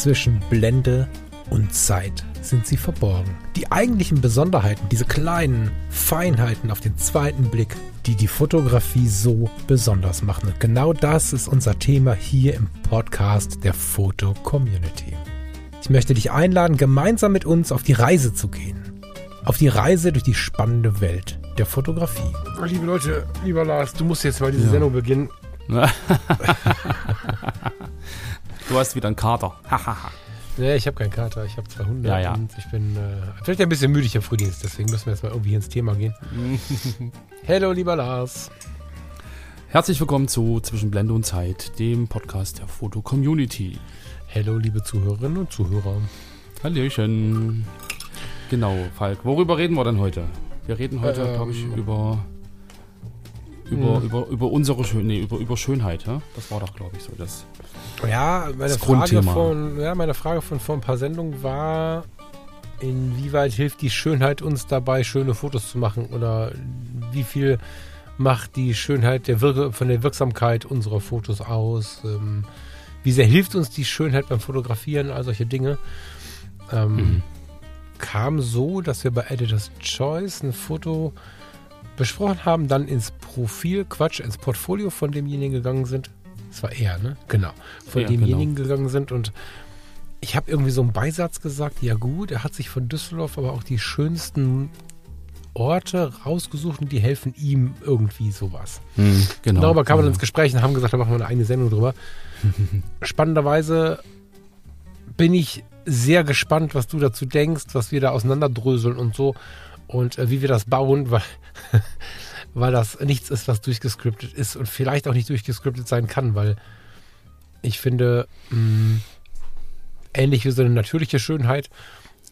zwischen Blende und Zeit sind sie verborgen. Die eigentlichen Besonderheiten, diese kleinen Feinheiten auf den zweiten Blick, die die Fotografie so besonders machen. Und genau das ist unser Thema hier im Podcast der Foto Community. Ich möchte dich einladen, gemeinsam mit uns auf die Reise zu gehen. Auf die Reise durch die spannende Welt der Fotografie. Liebe Leute, lieber Lars, du musst jetzt mal diese ja. Sendung beginnen. du hast wieder einen Kater. nee, ich habe keinen Kater. Ich habe 200 ja, ja. und ich bin äh, vielleicht ein bisschen müde. Ich habe Frühdienst, deswegen müssen wir jetzt mal irgendwie ins Thema gehen. Hallo, lieber Lars. Herzlich willkommen zu Zwischen Blende und Zeit, dem Podcast der Foto Community. Hallo, liebe Zuhörerinnen und Zuhörer. Hallöchen. Genau, Falk. Worüber reden wir denn heute? Wir reden heute, ähm, glaube ich, über über, hm. über, über unsere Schön nee, über, über Schönheit, ja? Das war doch, glaube ich, so das. Ja, meine das Frage von, ja, meine Frage von vor ein paar Sendungen war, inwieweit hilft die Schönheit uns dabei, schöne Fotos zu machen? Oder wie viel macht die Schönheit der Wirke, von der Wirksamkeit unserer Fotos aus? Ähm, wie sehr hilft uns die Schönheit beim Fotografieren, all solche Dinge? Ähm, mhm kam so, dass wir bei Editor's Choice ein Foto besprochen haben, dann ins Profil, Quatsch, ins Portfolio von demjenigen gegangen sind. Das war er, ne? Genau. Von ja, demjenigen genau. gegangen sind und ich habe irgendwie so einen Beisatz gesagt, ja gut, er hat sich von Düsseldorf aber auch die schönsten Orte rausgesucht und die helfen ihm irgendwie sowas. Hm, genau. Darüber kam man ins Gespräch und haben gesagt, da machen wir eine eigene Sendung drüber. Spannenderweise bin ich sehr gespannt, was du dazu denkst, was wir da auseinanderdröseln und so und äh, wie wir das bauen, weil, weil das nichts ist, was durchgescriptet ist und vielleicht auch nicht durchgescriptet sein kann, weil ich finde, mh, mm, ähnlich wie so eine natürliche Schönheit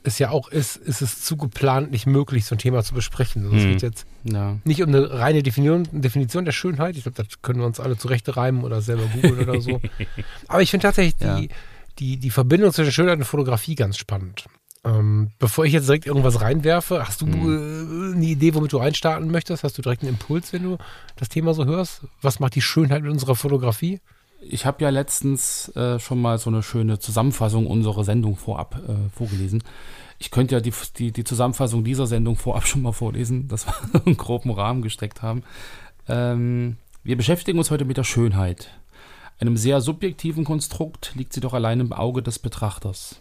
es ja auch ist, ist es zu geplant nicht möglich, so ein Thema zu besprechen. Also hm. Es geht jetzt ja. nicht um eine reine Definition, Definition der Schönheit. Ich glaube, das können wir uns alle zurecht reimen oder selber googeln oder so. Aber ich finde tatsächlich ja. die, die, die Verbindung zwischen Schönheit und Fotografie ganz spannend. Ähm, bevor ich jetzt direkt irgendwas reinwerfe, hast du mhm. äh, eine Idee, womit du reinstarten möchtest? Hast du direkt einen Impuls, wenn du das Thema so hörst? Was macht die Schönheit mit unserer Fotografie? Ich habe ja letztens äh, schon mal so eine schöne Zusammenfassung unserer Sendung vorab äh, vorgelesen. Ich könnte ja die, die, die, Zusammenfassung dieser Sendung vorab schon mal vorlesen, dass wir einen groben Rahmen gesteckt haben. Ähm, wir beschäftigen uns heute mit der Schönheit. Einem sehr subjektiven Konstrukt liegt sie doch allein im Auge des Betrachters.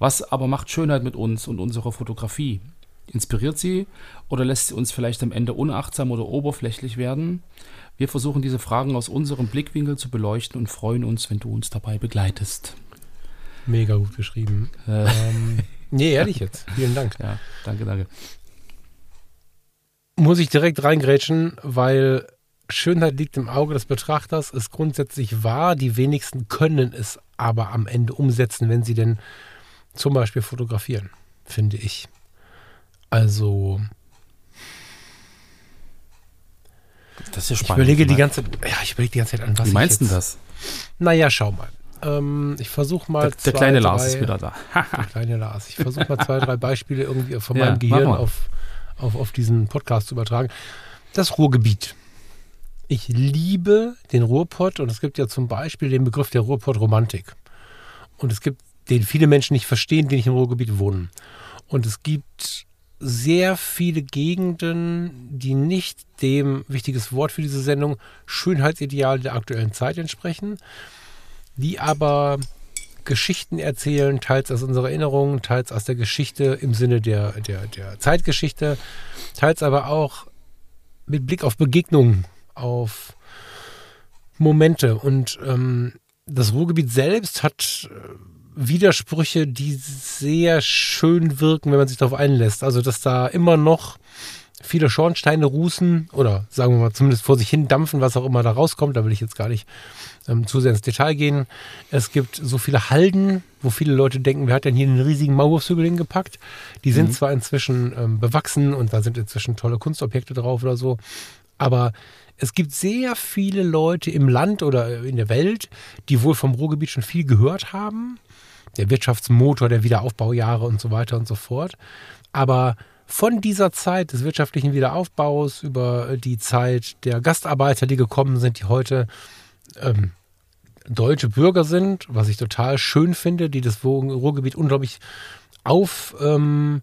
Was aber macht Schönheit mit uns und unserer Fotografie? Inspiriert sie oder lässt sie uns vielleicht am Ende unachtsam oder oberflächlich werden? Wir versuchen diese Fragen aus unserem Blickwinkel zu beleuchten und freuen uns, wenn du uns dabei begleitest. Mega gut geschrieben. Äh. Ähm, nee, ehrlich jetzt. Vielen Dank. Ja, danke, danke. Muss ich direkt reingrätschen, weil Schönheit liegt im Auge des Betrachters, ist grundsätzlich wahr. Die wenigsten können es aber am Ende umsetzen, wenn sie denn zum Beispiel fotografieren, finde ich. Also. Das ist ja spannend. Ich überlege die ganze, ja, ich überlege die ganze Zeit an, was Wie meinst du das? Naja, schau mal. Ähm, ich versuche mal. Der, der zwei, kleine Lars ist wieder da. der kleine Lars. Ich versuche mal zwei, drei Beispiele irgendwie von ja, meinem Gehirn auf, auf, auf diesen Podcast zu übertragen. Das Ruhrgebiet. Ich liebe den Ruhrpott und es gibt ja zum Beispiel den Begriff der Ruhrpott-Romantik. Und es gibt, den viele Menschen nicht verstehen, die nicht im Ruhrgebiet wohnen. Und es gibt sehr viele Gegenden, die nicht dem, wichtiges Wort für diese Sendung, Schönheitsideal der aktuellen Zeit entsprechen, die aber Geschichten erzählen, teils aus unserer Erinnerung, teils aus der Geschichte im Sinne der, der, der Zeitgeschichte, teils aber auch mit Blick auf Begegnungen auf Momente. Und ähm, das Ruhrgebiet selbst hat äh, Widersprüche, die sehr schön wirken, wenn man sich darauf einlässt. Also, dass da immer noch viele Schornsteine rußen oder sagen wir mal zumindest vor sich hin dampfen, was auch immer da rauskommt. Da will ich jetzt gar nicht ähm, zu sehr ins Detail gehen. Es gibt so viele Halden, wo viele Leute denken, wer hat denn hier einen riesigen Maulwurfshügel hingepackt? Die sind mhm. zwar inzwischen ähm, bewachsen und da sind inzwischen tolle Kunstobjekte drauf oder so, aber es gibt sehr viele Leute im Land oder in der Welt, die wohl vom Ruhrgebiet schon viel gehört haben. Der Wirtschaftsmotor der Wiederaufbaujahre und so weiter und so fort. Aber von dieser Zeit des wirtschaftlichen Wiederaufbaus über die Zeit der Gastarbeiter, die gekommen sind, die heute ähm, deutsche Bürger sind, was ich total schön finde, die das Ruhrgebiet unglaublich aufwerten,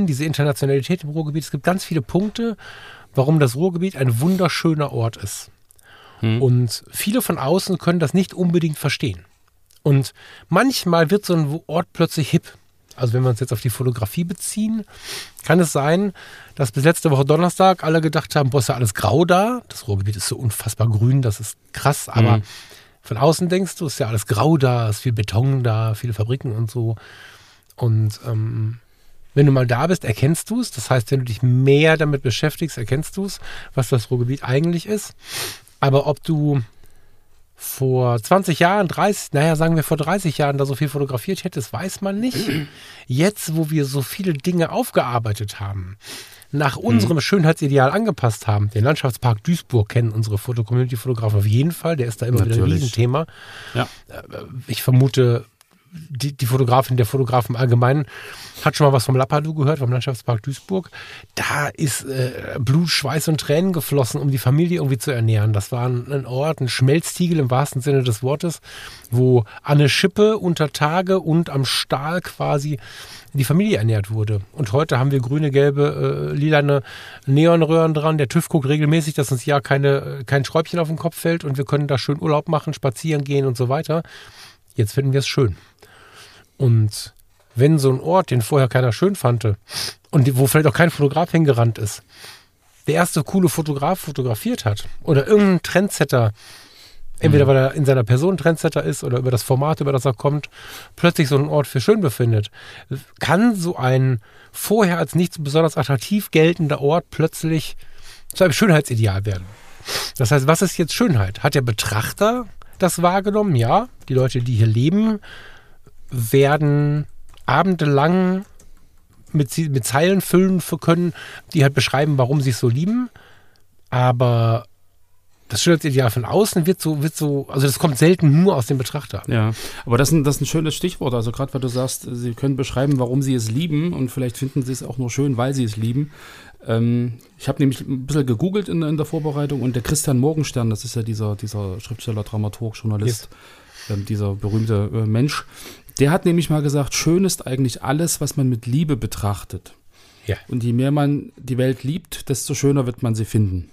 ähm, diese Internationalität im Ruhrgebiet. Es gibt ganz viele Punkte, warum das Ruhrgebiet ein wunderschöner Ort ist. Hm. Und viele von außen können das nicht unbedingt verstehen. Und manchmal wird so ein Ort plötzlich hip. Also wenn wir uns jetzt auf die Fotografie beziehen, kann es sein, dass bis letzte Woche Donnerstag alle gedacht haben, boah, ist ja alles grau da. Das Ruhrgebiet ist so unfassbar grün, das ist krass. Aber mhm. von außen denkst du, ist ja alles grau da, ist viel Beton da, viele Fabriken und so. Und ähm, wenn du mal da bist, erkennst du es. Das heißt, wenn du dich mehr damit beschäftigst, erkennst du es, was das Ruhrgebiet eigentlich ist. Aber ob du vor 20 Jahren, 30, naja, sagen wir vor 30 Jahren da so viel fotografiert hättest, weiß man nicht. Jetzt, wo wir so viele Dinge aufgearbeitet haben, nach hm. unserem mhm. Schönheitsideal angepasst haben, den Landschaftspark Duisburg kennen unsere Foto-Community-Fotografen auf jeden Fall, der ist da immer Natürlich. wieder ein Riesenthema. Ja. Äh, ich vermute, die, die Fotografin, der Fotograf im Allgemeinen hat schon mal was vom Lappadu gehört, vom Landschaftspark Duisburg. Da ist äh, Blut, Schweiß und Tränen geflossen, um die Familie irgendwie zu ernähren. Das war ein, Ort, ein Schmelztiegel im wahrsten Sinne des Wortes, wo an der Schippe unter Tage und am Stahl quasi die Familie ernährt wurde. Und heute haben wir grüne, gelbe, äh, lilane Neonröhren dran. Der TÜV guckt regelmäßig, dass uns ja keine, kein Schräubchen auf den Kopf fällt und wir können da schön Urlaub machen, spazieren gehen und so weiter. Jetzt finden wir es schön. Und wenn so ein Ort, den vorher keiner schön fand und wo vielleicht auch kein Fotograf hingerannt ist, der erste coole Fotograf fotografiert hat oder irgendein Trendsetter, entweder mhm. weil er in seiner Person Trendsetter ist oder über das Format, über das er kommt, plötzlich so einen Ort für schön befindet, kann so ein vorher als nicht so besonders attraktiv geltender Ort plötzlich zu einem Schönheitsideal werden. Das heißt, was ist jetzt Schönheit? Hat der Betrachter das wahrgenommen? Ja, die Leute, die hier leben, werden abendelang mit, mit Zeilen füllen können, die halt beschreiben, warum sie es so lieben. Aber das Schönheitsideal von außen wird so, wird so, also das kommt selten nur aus dem Betrachter. Ja, aber das ist ein, das ist ein schönes Stichwort. Also gerade weil du sagst, sie können beschreiben, warum sie es lieben und vielleicht finden sie es auch nur schön, weil sie es lieben. Ähm, ich habe nämlich ein bisschen gegoogelt in, in, der Vorbereitung und der Christian Morgenstern, das ist ja dieser, dieser Schriftsteller, Dramaturg, Journalist, yes. ähm, dieser berühmte äh, Mensch, der hat nämlich mal gesagt, schön ist eigentlich alles, was man mit Liebe betrachtet. Ja. Und je mehr man die Welt liebt, desto schöner wird man sie finden.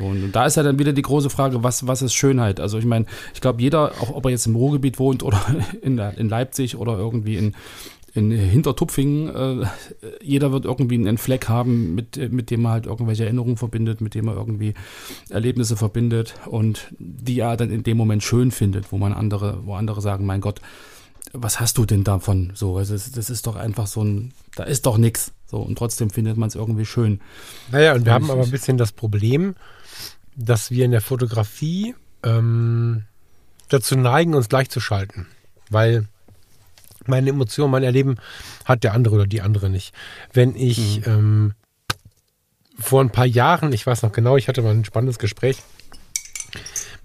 Und, und da ist ja dann wieder die große Frage, was, was ist Schönheit? Also ich meine, ich glaube, jeder, auch ob er jetzt im Ruhrgebiet wohnt oder in, in Leipzig oder irgendwie in, in Hintertupfingen, äh, jeder wird irgendwie einen Fleck haben, mit, mit dem er halt irgendwelche Erinnerungen verbindet, mit dem er irgendwie Erlebnisse verbindet und die er dann in dem Moment schön findet, wo man andere, wo andere sagen, mein Gott, was hast du denn davon? So, also das ist doch einfach so ein, da ist doch nichts. So, und trotzdem findet man es irgendwie schön. Naja, und wir haben aber ein bisschen das Problem, dass wir in der Fotografie ähm, dazu neigen, uns gleichzuschalten. Weil meine Emotion, mein Erleben hat der andere oder die andere nicht. Wenn ich mhm. ähm, vor ein paar Jahren, ich weiß noch genau, ich hatte mal ein spannendes Gespräch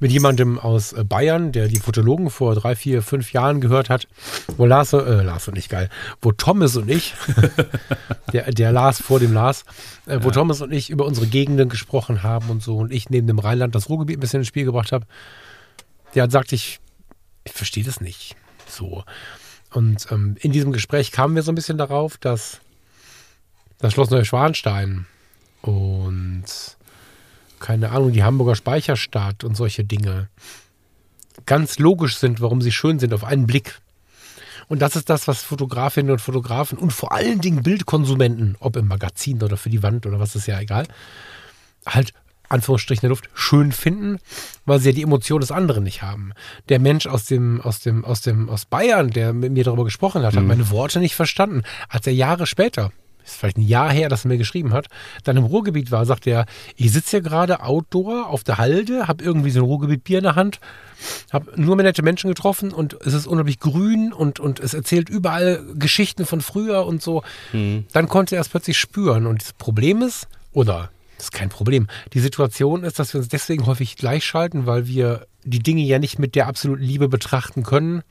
mit jemandem aus äh, Bayern, der die Fotologen vor drei, vier, fünf Jahren gehört hat, wo Lars, äh, Lars und ich geil, wo Thomas und ich, der, der Lars vor dem Lars, äh, wo ja. Thomas und ich über unsere Gegenden gesprochen haben und so und ich neben dem Rheinland das Ruhrgebiet ein bisschen ins Spiel gebracht habe, der hat gesagt, ich, ich verstehe das nicht. So. Und ähm, in diesem Gespräch kamen wir so ein bisschen darauf, dass das Schloss Neuschwanstein und keine Ahnung, die Hamburger Speicherstadt und solche Dinge ganz logisch sind, warum sie schön sind auf einen Blick. Und das ist das, was Fotografinnen und Fotografen und vor allen Dingen Bildkonsumenten, ob im Magazin oder für die Wand oder was ist ja egal, halt Anführungsstrichen in der Luft schön finden, weil sie ja die Emotion des anderen nicht haben. Der Mensch aus dem, aus dem, aus dem, aus Bayern, der mit mir darüber gesprochen hat, mhm. hat meine Worte nicht verstanden. Als er Jahre später ist vielleicht ein Jahr her, dass er mir geschrieben hat, dann im Ruhrgebiet war, sagt er, ich sitze hier gerade outdoor auf der Halde, habe irgendwie so ein Ruhrgebiet-Bier in der Hand, habe nur mehr nette Menschen getroffen und es ist unglaublich grün und, und es erzählt überall Geschichten von früher und so. Mhm. Dann konnte er es plötzlich spüren und das Problem ist, oder das ist kein Problem. Die Situation ist, dass wir uns deswegen häufig gleichschalten, weil wir die Dinge ja nicht mit der absoluten Liebe betrachten können,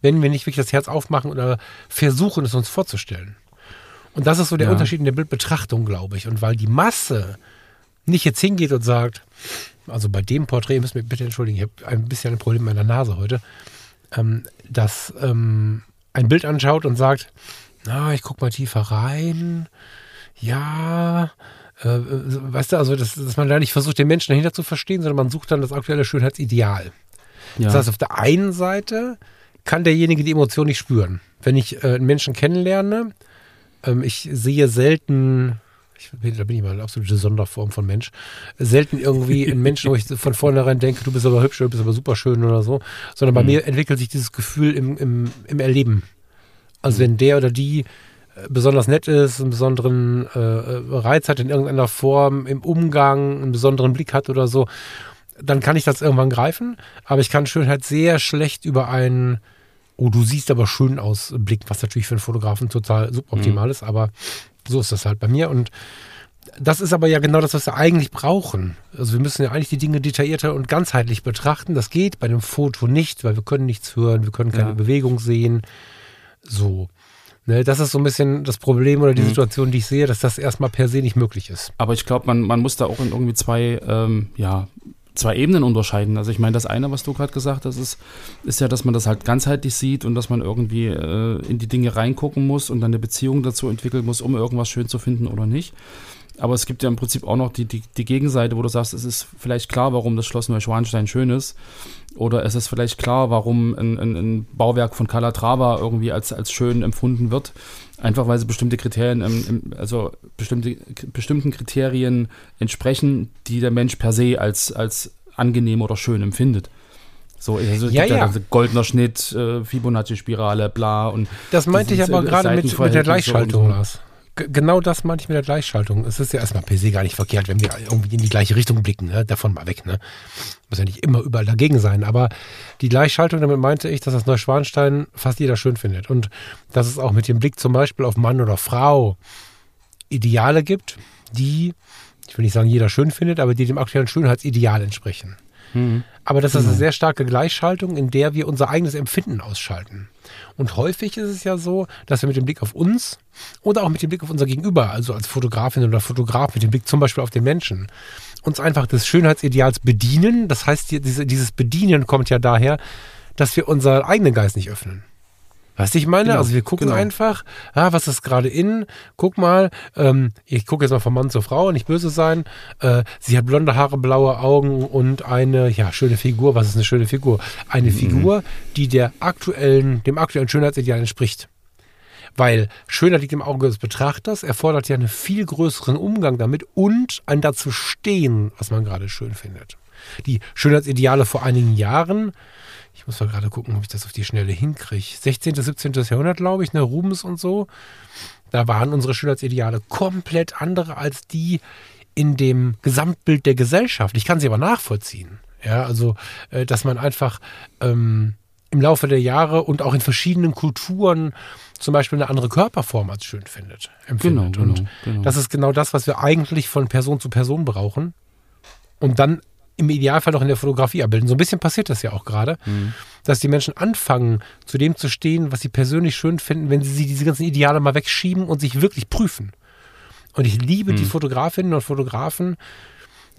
wenn wir nicht wirklich das Herz aufmachen oder versuchen, es uns vorzustellen. Und das ist so der ja. Unterschied in der Bildbetrachtung, glaube ich. Und weil die Masse nicht jetzt hingeht und sagt, also bei dem Porträt, müssen wir bitte entschuldigen, ich habe ein bisschen ein Problem mit meiner Nase heute, ähm, dass ähm, ein Bild anschaut und sagt, na, ich guck mal tiefer rein, ja, äh, weißt du, also dass, dass man da nicht versucht, den Menschen dahinter zu verstehen, sondern man sucht dann das aktuelle Schönheitsideal. Ja. Das heißt, auf der einen Seite kann derjenige die Emotion nicht spüren. Wenn ich äh, einen Menschen kennenlerne, ähm, ich sehe selten ich, da bin ich mal eine absolute Sonderform von Mensch. Selten irgendwie einen Menschen, wo ich von vornherein denke, du bist aber hübsch, du bist aber super schön oder so, sondern bei mhm. mir entwickelt sich dieses Gefühl im, im, im Erleben. Also mhm. wenn der oder die äh, besonders nett ist, einen besonderen äh, äh, Reiz hat in irgendeiner Form, im Umgang, einen besonderen Blick hat oder so, dann kann ich das irgendwann greifen. Aber ich kann Schönheit sehr schlecht über einen, oh, du siehst aber schön aus, Blick, was natürlich für einen Fotografen total suboptimal mhm. ist, aber so ist das halt bei mir. Und das ist aber ja genau das, was wir eigentlich brauchen. Also wir müssen ja eigentlich die Dinge detaillierter und ganzheitlich betrachten. Das geht bei dem Foto nicht, weil wir können nichts hören, wir können keine ja. Bewegung sehen. So. Ne, das ist so ein bisschen das Problem oder die mhm. Situation, die ich sehe, dass das erstmal per se nicht möglich ist. Aber ich glaube, man, man muss da auch in irgendwie zwei, ähm, ja, zwei Ebenen unterscheiden. Also ich meine, das eine, was du gerade gesagt hast, ist, ist ja, dass man das halt ganzheitlich sieht und dass man irgendwie äh, in die Dinge reingucken muss und dann eine Beziehung dazu entwickeln muss, um irgendwas schön zu finden oder nicht. Aber es gibt ja im Prinzip auch noch die, die, die Gegenseite, wo du sagst, es ist vielleicht klar, warum das Schloss Neuschwanstein schön ist. Oder es ist vielleicht klar, warum ein, ein, ein Bauwerk von Calatrava irgendwie als, als schön empfunden wird. Einfach weil sie bestimmte Kriterien, also bestimmte, bestimmten Kriterien entsprechen, die der Mensch per se als, als angenehm oder schön empfindet. So, also ja, ja. Goldener Schnitt, äh, Fibonacci-Spirale, bla und. Das meinte ich aber gerade mit, mit der Gleichschaltung, Lars genau das meinte ich mit der Gleichschaltung. Es ist ja erstmal per se gar nicht verkehrt, wenn wir irgendwie in die gleiche Richtung blicken. Ne? Davon mal weg. Ne? Muss ja nicht immer überall dagegen sein. Aber die Gleichschaltung, damit meinte ich, dass das Neuschwanstein fast jeder schön findet. Und dass es auch mit dem Blick zum Beispiel auf Mann oder Frau Ideale gibt, die, ich will nicht sagen, jeder schön findet, aber die dem aktuellen Schönheitsideal entsprechen. Mhm. Aber das ist eine genau. sehr starke Gleichschaltung, in der wir unser eigenes Empfinden ausschalten. Und häufig ist es ja so, dass wir mit dem Blick auf uns oder auch mit dem Blick auf unser Gegenüber, also als Fotografin oder Fotograf, mit dem Blick zum Beispiel auf den Menschen, uns einfach des Schönheitsideals bedienen. Das heißt, dieses Bedienen kommt ja daher, dass wir unseren eigenen Geist nicht öffnen. Weißt du, ich meine? Genau, also wir gucken genau. einfach, ah, was ist gerade in? Guck mal, ähm, ich gucke jetzt mal von Mann zur Frau, nicht böse sein. Äh, sie hat blonde Haare, blaue Augen und eine, ja, schöne Figur. Was ist eine schöne Figur? Eine mhm. Figur, die der aktuellen, dem aktuellen Schönheitsideal entspricht. Weil Schönheit liegt im Auge des Betrachters, erfordert ja einen viel größeren Umgang damit und ein dazu stehen, was man gerade schön findet. Die Schönheitsideale vor einigen Jahren ich muss mal gerade gucken, ob ich das auf die Schnelle hinkriege. 16., 17. Jahrhundert, glaube ich, ne, Rubens und so. Da waren unsere Schönheitsideale komplett andere als die in dem Gesamtbild der Gesellschaft. Ich kann sie aber nachvollziehen. Ja, also, äh, dass man einfach ähm, im Laufe der Jahre und auch in verschiedenen Kulturen zum Beispiel eine andere Körperform als schön findet, empfindet. Genau, genau, und genau. das ist genau das, was wir eigentlich von Person zu Person brauchen. Und dann im Idealfall noch in der Fotografie abbilden. So ein bisschen passiert das ja auch gerade, mhm. dass die Menschen anfangen, zu dem zu stehen, was sie persönlich schön finden, wenn sie diese ganzen Ideale mal wegschieben und sich wirklich prüfen. Und ich liebe mhm. die Fotografinnen und Fotografen,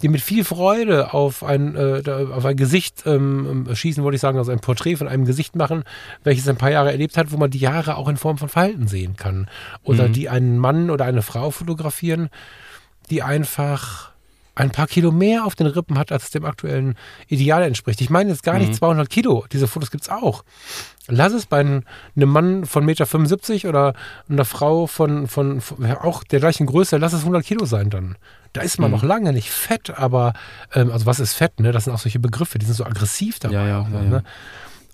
die mit viel Freude auf ein, äh, auf ein Gesicht ähm, schießen, wollte ich sagen, also ein Porträt von einem Gesicht machen, welches ein paar Jahre erlebt hat, wo man die Jahre auch in Form von Verhalten sehen kann. Oder mhm. die einen Mann oder eine Frau fotografieren, die einfach ein paar Kilo mehr auf den Rippen hat, als es dem aktuellen Ideal entspricht. Ich meine jetzt gar nicht 200 mhm. Kilo. Diese Fotos gibt es auch. Lass es bei einem Mann von 1,75 Meter oder einer Frau von, von, von, auch der gleichen Größe, lass es 100 Kilo sein dann. Da ist man mhm. noch lange nicht fett, aber, ähm, also was ist Fett, ne? Das sind auch solche Begriffe, die sind so aggressiv dabei. Ja, ja, auch, ja, ne?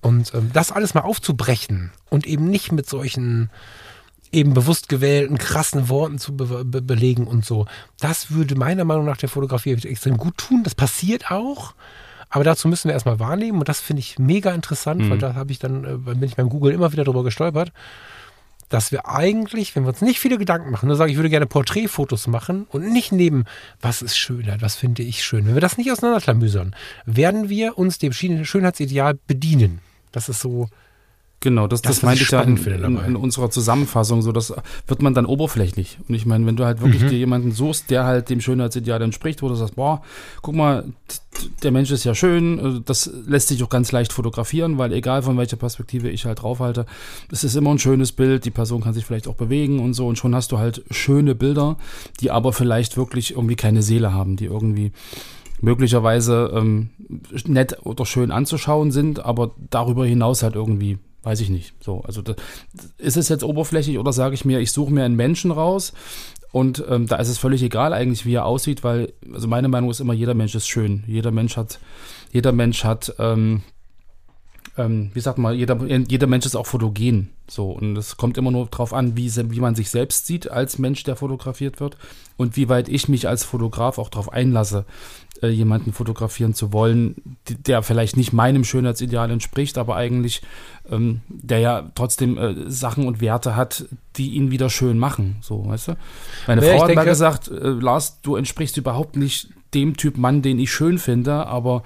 Und ähm, das alles mal aufzubrechen und eben nicht mit solchen eben bewusst gewählten, krassen Worten zu be be belegen und so. Das würde meiner Meinung nach der Fotografie extrem gut tun. Das passiert auch. Aber dazu müssen wir erstmal wahrnehmen und das finde ich mega interessant, mhm. weil da habe ich dann, äh, bin ich beim Google immer wieder drüber gestolpert, dass wir eigentlich, wenn wir uns nicht viele Gedanken machen, nur sagen, ich würde gerne Porträtfotos machen und nicht neben, was ist Schönheit, was finde ich schön. Wenn wir das nicht auseinanderklamüsern, werden wir uns dem Schönheitsideal bedienen. Das ist so Genau, das, das, das meinte ich ja in, in, in, unserer Zusammenfassung. So, das wird man dann oberflächlich. Und ich meine, wenn du halt wirklich mhm. dir jemanden suchst, der halt dem Schönheitsideal entspricht, wo du sagst, boah, guck mal, der Mensch ist ja schön, äh, das lässt sich auch ganz leicht fotografieren, weil egal von welcher Perspektive ich halt draufhalte, es ist immer ein schönes Bild, die Person kann sich vielleicht auch bewegen und so und schon hast du halt schöne Bilder, die aber vielleicht wirklich irgendwie keine Seele haben, die irgendwie möglicherweise ähm, nett oder schön anzuschauen sind, aber darüber hinaus halt irgendwie Weiß ich nicht. So, also da, ist es jetzt oberflächlich oder sage ich mir, ich suche mir einen Menschen raus und ähm, da ist es völlig egal eigentlich, wie er aussieht, weil, also meine Meinung ist immer, jeder Mensch ist schön. Jeder Mensch hat, jeder Mensch hat, ähm, ähm, wie sagt man, jeder, jeder Mensch ist auch fotogen. So, und es kommt immer nur darauf an, wie, wie man sich selbst sieht als Mensch, der fotografiert wird und wie weit ich mich als Fotograf auch darauf einlasse, äh, jemanden fotografieren zu wollen, der vielleicht nicht meinem Schönheitsideal entspricht, aber eigentlich ähm, der ja trotzdem äh, Sachen und Werte hat, die ihn wieder schön machen. So, weißt du? Meine ja, Frau hat denke, mal gesagt, äh, Lars, du entsprichst überhaupt nicht dem Typ Mann, den ich schön finde, aber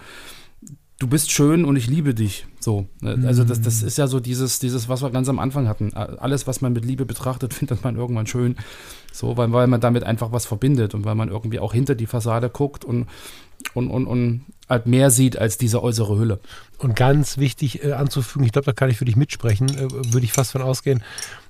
du bist schön und ich liebe dich. So. Äh, also das, das ist ja so dieses, dieses, was wir ganz am Anfang hatten. Alles, was man mit Liebe betrachtet, findet man irgendwann schön. So, weil, weil man damit einfach was verbindet und weil man irgendwie auch hinter die Fassade guckt und, und, und, und halt mehr sieht als diese äußere Hülle. Und ganz wichtig äh, anzufügen, ich glaube, da kann ich für dich mitsprechen, äh, würde ich fast von ausgehen,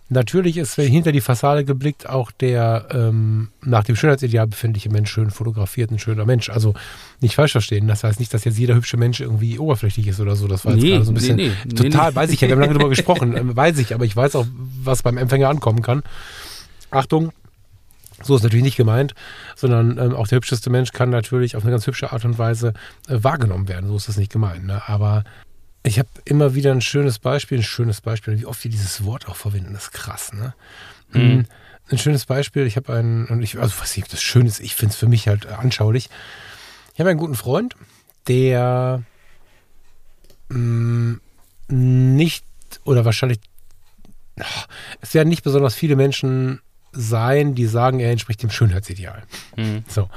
Natürlich ist, wenn hinter die Fassade geblickt, auch der ähm, nach dem Schönheitsideal befindliche Mensch schön fotografiert, ein schöner Mensch. Also nicht falsch verstehen. Das heißt nicht, dass jetzt jeder hübsche Mensch irgendwie oberflächlich ist oder so. Das war jetzt nee, gerade so ein bisschen nee, nee, total, weiß ich ja, wir haben lange darüber gesprochen, äh, weiß ich, aber ich weiß auch, was beim Empfänger ankommen kann. Achtung, so ist natürlich nicht gemeint, sondern ähm, auch der hübscheste Mensch kann natürlich auf eine ganz hübsche Art und Weise äh, wahrgenommen werden. So ist das nicht gemeint. Ne? Aber ich habe immer wieder ein schönes Beispiel, ein schönes Beispiel, wie oft wir dieses Wort auch verwenden, das ist krass, ne? Mhm. Ein schönes Beispiel, ich habe einen, und ich, also was ich, das Schöne ist, ich finde es für mich halt anschaulich. Ich habe einen guten Freund, der mh, mm, nicht oder wahrscheinlich, es werden nicht besonders viele Menschen sein, die sagen, er entspricht dem Schönheitsideal. Mhm. So.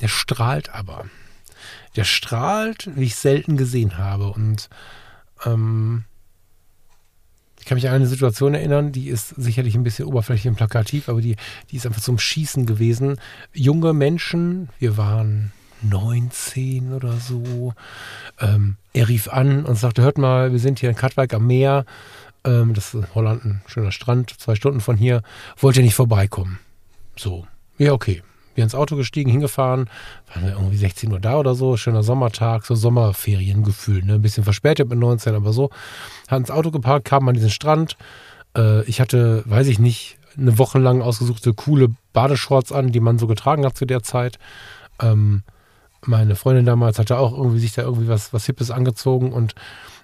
Der strahlt aber der strahlt, wie ich selten gesehen habe. Und ähm, ich kann mich an eine Situation erinnern, die ist sicherlich ein bisschen oberflächlich und plakativ, aber die, die ist einfach zum Schießen gewesen. Junge Menschen, wir waren 19 oder so. Ähm, er rief an und sagte, hört mal, wir sind hier in Katwijk am Meer. Ähm, das ist Holland, ein schöner Strand, zwei Stunden von hier. Wollt ihr nicht vorbeikommen? So, ja, okay wir ins Auto gestiegen, hingefahren, waren wir irgendwie 16 Uhr da oder so, schöner Sommertag, so Sommerferiengefühl, ne? ein bisschen verspätet mit 19, aber so. Hat ins Auto geparkt, kam an diesen Strand. Äh, ich hatte, weiß ich nicht, eine Woche lang ausgesuchte coole Badeshorts an, die man so getragen hat zu der Zeit. Ähm, meine Freundin damals hatte auch irgendwie sich da irgendwie was, was Hippes angezogen und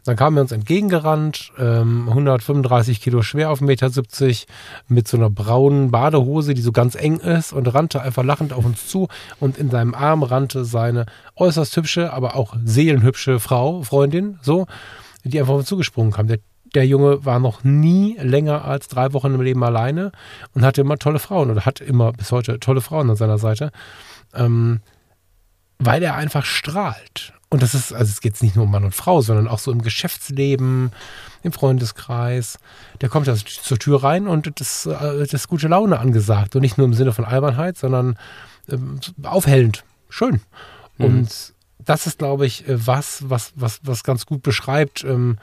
dann kam er uns entgegengerannt, ähm, 135 Kilo schwer auf 1,70 Meter, mit so einer braunen Badehose, die so ganz eng ist und rannte einfach lachend auf uns zu und in seinem Arm rannte seine äußerst hübsche, aber auch seelenhübsche Frau, Freundin, so, die einfach auf uns zugesprungen kam. Der der Junge war noch nie länger als drei Wochen im Leben alleine und hatte immer tolle Frauen oder hat immer bis heute tolle Frauen an seiner Seite, ähm, weil er einfach strahlt. Und das ist, also es geht nicht nur um Mann und Frau, sondern auch so im Geschäftsleben, im Freundeskreis. Der kommt also zur Tür rein und das, äh, das ist gute Laune angesagt. Und nicht nur im Sinne von Albernheit, sondern äh, aufhellend. Schön. Mhm. Und das ist, glaube ich, äh, was, was, was, was ganz gut beschreibt, ähm,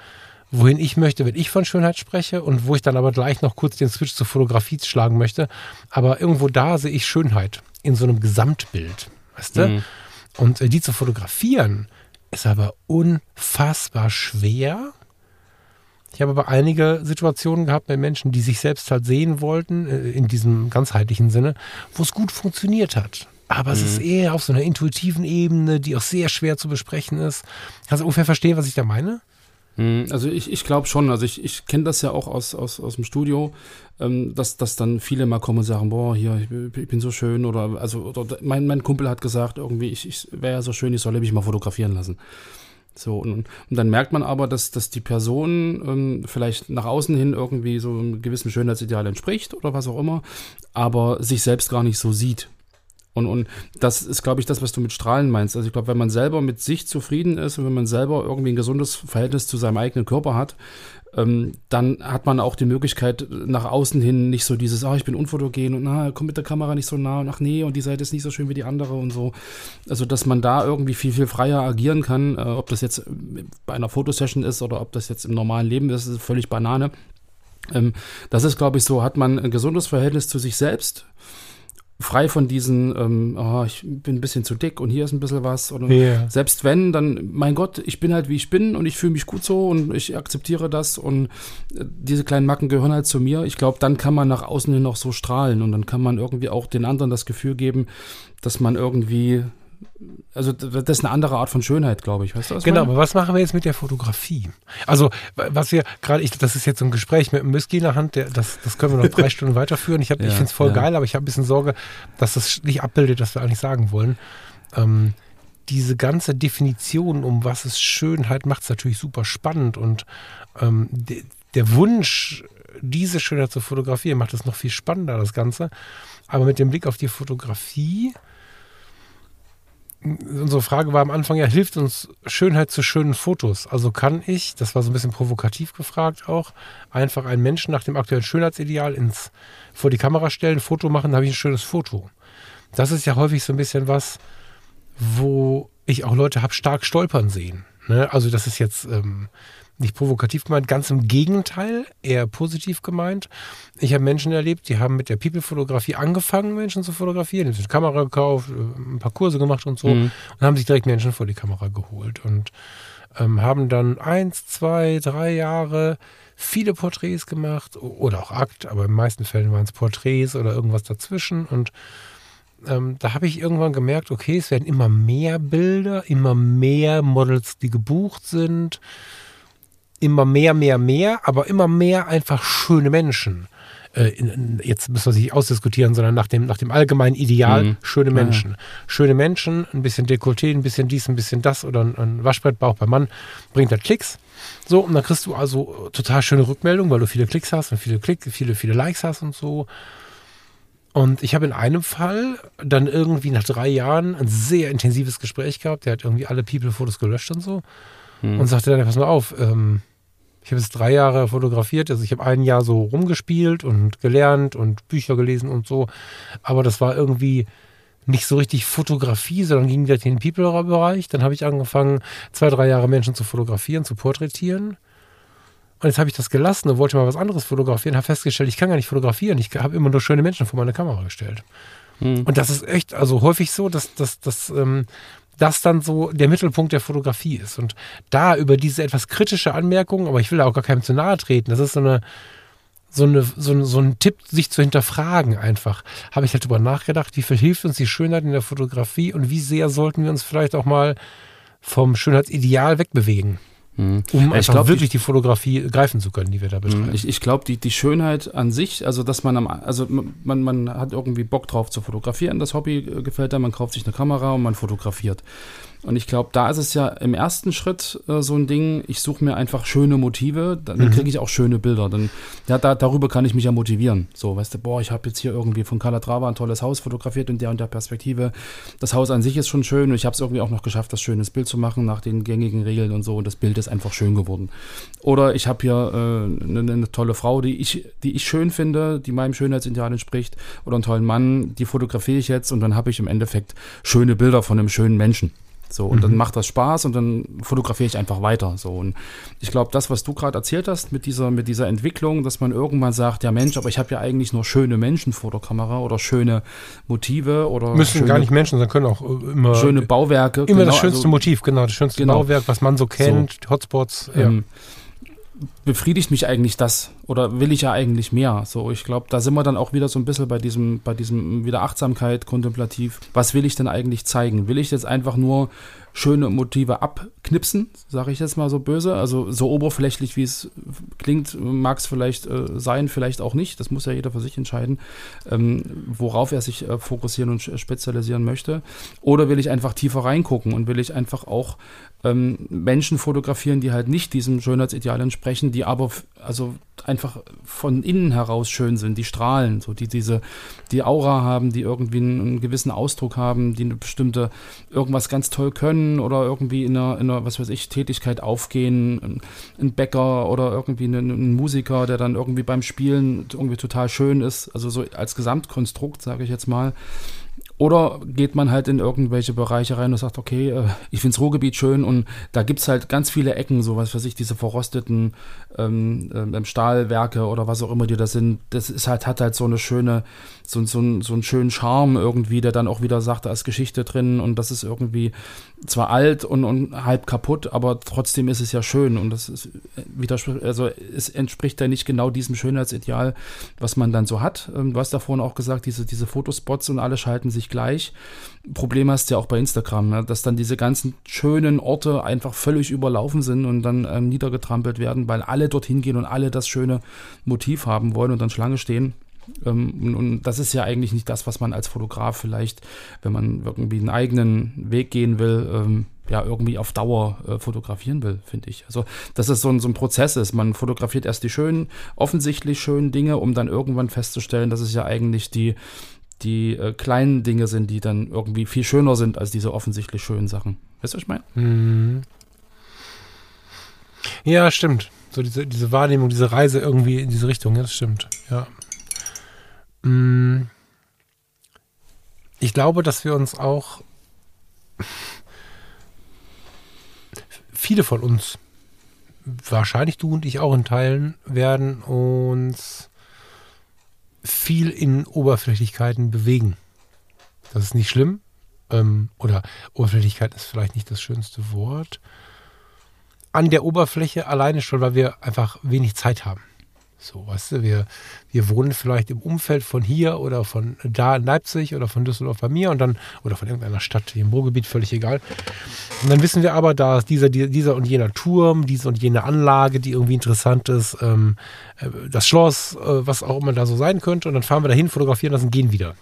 wohin ich möchte, wenn ich von Schönheit spreche und wo ich dann aber gleich noch kurz den Switch zur Fotografie schlagen möchte. Aber irgendwo da sehe ich Schönheit in so einem Gesamtbild. Weißt du? Mhm. Und äh, die zu fotografieren, ist aber unfassbar schwer. Ich habe aber einige Situationen gehabt mit Menschen, die sich selbst halt sehen wollten, äh, in diesem ganzheitlichen Sinne, wo es gut funktioniert hat. Aber mhm. es ist eher auf so einer intuitiven Ebene, die auch sehr schwer zu besprechen ist. Kannst du ungefähr verstehen, was ich da meine? Hm, also ich, ich glaube schon, also ich, ich kenne das ja auch aus, aus, aus dem Studio, ähm, dass, dass dann viele mal kommen und sagen, boah, hier, ich, ich bin so schön oder also oder mein, mein Kumpel hat gesagt, irgendwie, ich, ich wäre ja so schön, ich solle mich mal fotografieren lassen. So, und, und dann merkt man aber, dass, dass die Person ähm, vielleicht nach außen hin irgendwie so einem gewissen Schönheitsideal entspricht oder was auch immer, aber sich selbst gar nicht so sieht. Und, und das ist, glaube ich, das, was du mit Strahlen meinst. Also ich glaube, wenn man selber mit sich zufrieden ist und wenn man selber irgendwie ein gesundes Verhältnis zu seinem eigenen Körper hat, ähm, dann hat man auch die Möglichkeit, nach außen hin nicht so dieses, ah, ich bin unfotogen und na, komm mit der Kamera nicht so nah und ach nee, und die Seite ist nicht so schön wie die andere und so. Also, dass man da irgendwie viel, viel freier agieren kann, äh, ob das jetzt bei einer Fotosession ist oder ob das jetzt im normalen Leben ist, ist völlig Banane. Ähm, das ist, glaube ich, so, hat man ein gesundes Verhältnis zu sich selbst frei von diesen, ähm, oh, ich bin ein bisschen zu dick und hier ist ein bisschen was. Oder yeah. selbst wenn, dann, mein Gott, ich bin halt wie ich bin und ich fühle mich gut so und ich akzeptiere das und äh, diese kleinen Macken gehören halt zu mir. Ich glaube, dann kann man nach außen hin noch so strahlen und dann kann man irgendwie auch den anderen das Gefühl geben, dass man irgendwie also das ist eine andere Art von Schönheit, glaube ich. Weißt du, was genau, meine? aber was machen wir jetzt mit der Fotografie? Also, was wir gerade, ich, das ist jetzt so ein Gespräch mit dem Whisky in der Hand, der, das, das können wir noch drei Stunden weiterführen. Ich, ja, ich finde es voll ja. geil, aber ich habe ein bisschen Sorge, dass das nicht abbildet, was wir eigentlich sagen wollen. Ähm, diese ganze Definition, um was ist Schönheit, macht es natürlich super spannend und ähm, de, der Wunsch, diese Schönheit zu fotografieren, macht es noch viel spannender, das Ganze. Aber mit dem Blick auf die Fotografie unsere Frage war am Anfang ja, hilft uns Schönheit zu schönen Fotos? Also kann ich, das war so ein bisschen provokativ gefragt auch, einfach einen Menschen nach dem aktuellen Schönheitsideal ins, vor die Kamera stellen, ein Foto machen, dann habe ich ein schönes Foto. Das ist ja häufig so ein bisschen was, wo ich auch Leute habe stark stolpern sehen. Ne? Also das ist jetzt ähm, nicht provokativ gemeint, ganz im Gegenteil, eher positiv gemeint. Ich habe Menschen erlebt, die haben mit der People-Fotografie angefangen, Menschen zu fotografieren, die haben sich eine Kamera gekauft, äh, ein paar Kurse gemacht und so mhm. und haben sich direkt Menschen vor die Kamera geholt und ähm, haben dann eins, zwei, drei Jahre viele Porträts gemacht oder auch Akt, aber in den meisten Fällen waren es Porträts oder irgendwas dazwischen und ähm, da habe ich irgendwann gemerkt, okay, es werden immer mehr Bilder, immer mehr Models, die gebucht sind immer mehr, mehr, mehr, aber immer mehr einfach schöne Menschen. Äh, in, in, jetzt müssen wir sich nicht ausdiskutieren, sondern nach dem, nach dem allgemeinen Ideal mhm. schöne Menschen. Ja. Schöne Menschen, ein bisschen Dekolleté, ein bisschen dies, ein bisschen das oder ein, ein Waschbrettbauch beim Mann bringt halt Klicks. So, und dann kriegst du also total schöne Rückmeldungen, weil du viele Klicks hast und viele Klicks, viele, viele Likes hast und so. Und ich habe in einem Fall dann irgendwie nach drei Jahren ein sehr intensives Gespräch gehabt. Der hat irgendwie alle People-Fotos gelöscht und so. Hm. Und sagte dann, pass mal auf, ähm, ich habe jetzt drei Jahre fotografiert, also ich habe ein Jahr so rumgespielt und gelernt und Bücher gelesen und so, aber das war irgendwie nicht so richtig Fotografie, sondern ging gleich in den People-Bereich. Dann habe ich angefangen, zwei, drei Jahre Menschen zu fotografieren, zu porträtieren. Und jetzt habe ich das gelassen und wollte mal was anderes fotografieren, habe festgestellt, ich kann gar nicht fotografieren. Ich habe immer nur schöne Menschen vor meine Kamera gestellt. Hm. Und das ist echt, also häufig so, dass, dass, dass ähm, das dann so der Mittelpunkt der Fotografie ist. Und da über diese etwas kritische Anmerkung, aber ich will da auch gar keinem zu nahe treten, das ist so eine, so, eine, so, ein, so ein Tipp, sich zu hinterfragen einfach. Habe ich halt darüber nachgedacht, wie viel hilft uns die Schönheit in der Fotografie und wie sehr sollten wir uns vielleicht auch mal vom Schönheitsideal wegbewegen. Mhm. Um ich glaub, wirklich die, die, Fotografie greifen zu können, die wir da betreiben. Ich, ich glaube, die, die Schönheit an sich, also dass man am, also man, man hat irgendwie Bock drauf zu fotografieren, das Hobby äh, gefällt einem, man kauft sich eine Kamera und man fotografiert. Und ich glaube, da ist es ja im ersten Schritt äh, so ein Ding, ich suche mir einfach schöne Motive, dann mhm. kriege ich auch schöne Bilder. Dann, ja, da, darüber kann ich mich ja motivieren. So, weißt du, boah, ich habe jetzt hier irgendwie von Calatrava ein tolles Haus fotografiert in der und der Perspektive. Das Haus an sich ist schon schön und ich habe es irgendwie auch noch geschafft, das schönes Bild zu machen nach den gängigen Regeln und so. Und das Bild ist einfach schön geworden. Oder ich habe hier äh, eine, eine, tolle Frau, die ich, die ich schön finde, die meinem Schönheitsideal entspricht. Oder einen tollen Mann, die fotografiere ich jetzt und dann habe ich im Endeffekt schöne Bilder von einem schönen Menschen. So, und mhm. dann macht das Spaß und dann fotografiere ich einfach weiter. So, und ich glaube, das, was du gerade erzählt hast mit dieser, mit dieser Entwicklung, dass man irgendwann sagt, ja Mensch, aber ich habe ja eigentlich nur schöne Menschen vor der Kamera oder schöne Motive oder. Müssen schöne, gar nicht Menschen sein, können auch äh, immer. Schöne Bauwerke. Immer genau, das schönste also, Motiv, genau, das schönste genau. Bauwerk, was man so kennt, so. Hotspots. Ja. Ähm, befriedigt mich eigentlich das oder will ich ja eigentlich mehr? So, ich glaube, da sind wir dann auch wieder so ein bisschen bei diesem, bei diesem wieder Achtsamkeit, kontemplativ. Was will ich denn eigentlich zeigen? Will ich jetzt einfach nur schöne Motive abknipsen, sage ich jetzt mal so böse. Also so oberflächlich, wie es klingt, mag es vielleicht äh, sein, vielleicht auch nicht. Das muss ja jeder für sich entscheiden, ähm, worauf er sich äh, fokussieren und spezialisieren möchte. Oder will ich einfach tiefer reingucken und will ich einfach auch ähm, Menschen fotografieren, die halt nicht diesem Schönheitsideal entsprechen, die aber also einfach von innen heraus schön sind, die strahlen, so die diese, die Aura haben, die irgendwie einen, gewissen Ausdruck haben, die eine bestimmte, irgendwas ganz toll können oder irgendwie in einer, in einer was weiß ich, Tätigkeit aufgehen, ein Bäcker oder irgendwie ein, ein Musiker, der dann irgendwie beim Spielen irgendwie total schön ist, also so als Gesamtkonstrukt, sage ich jetzt mal. Oder geht man halt in irgendwelche Bereiche rein und sagt, okay, äh, ich finde das Ruhrgebiet schön und da gibt es halt ganz viele Ecken, so was weiß ich, diese verrosteten ähm, ähm, Stahlwerke oder was auch immer die da sind. Das ist halt, hat halt so eine schöne, so, so, so einen schönen Charme irgendwie, der dann auch wieder sagt, da ist Geschichte drin und das ist irgendwie zwar alt und, und halb kaputt, aber trotzdem ist es ja schön und das ist widerspricht, also es entspricht ja nicht genau diesem Schönheitsideal, was man dann so hat. Ähm, du hast da vorhin auch gesagt, diese, diese Fotospots und alle schalten sich gleich. Problem hast ja auch bei Instagram, ne? dass dann diese ganzen schönen Orte einfach völlig überlaufen sind und dann ähm, niedergetrampelt werden, weil alle dorthin gehen und alle das schöne Motiv haben wollen und dann Schlange stehen. Ähm, und, und, das ist ja eigentlich nicht das, was man als Fotograf vielleicht, wenn man irgendwie einen eigenen Weg gehen will, ähm, ja, irgendwie auf Dauer äh, fotografieren will, finde ich. Also, dass es so ein, so ein Prozess ist. Man fotografiert erst die schönen, offensichtlich schönen Dinge, um dann irgendwann festzustellen, dass es ja eigentlich die, die äh, kleinen Dinge sind, die dann irgendwie viel schöner sind als diese offensichtlich schönen Sachen. Weißt du, was ich meine? Mhm. Ja, stimmt. So diese, diese Wahrnehmung, diese Reise irgendwie in diese Richtung, ja, das stimmt. Ja. Mm. Ich glaube, dass wir uns auch viele von uns, wahrscheinlich du und ich auch in Teilen, werden uns viel in Oberflächlichkeiten bewegen. Das ist nicht schlimm. Ähm, oder Oberflächlichkeit ist vielleicht nicht das schönste Wort. An der Oberfläche alleine schon, weil wir einfach wenig Zeit haben. So, weißt du, wir, wir wohnen vielleicht im Umfeld von hier oder von da in Leipzig oder von Düsseldorf bei mir und dann, oder von irgendeiner Stadt hier im Ruhrgebiet, völlig egal. Und dann wissen wir aber, da ist dieser, dieser und jener Turm, diese und jene Anlage, die irgendwie interessant ist, ähm, äh, das Schloss, äh, was auch immer da so sein könnte. Und dann fahren wir dahin, fotografieren das und gehen wieder.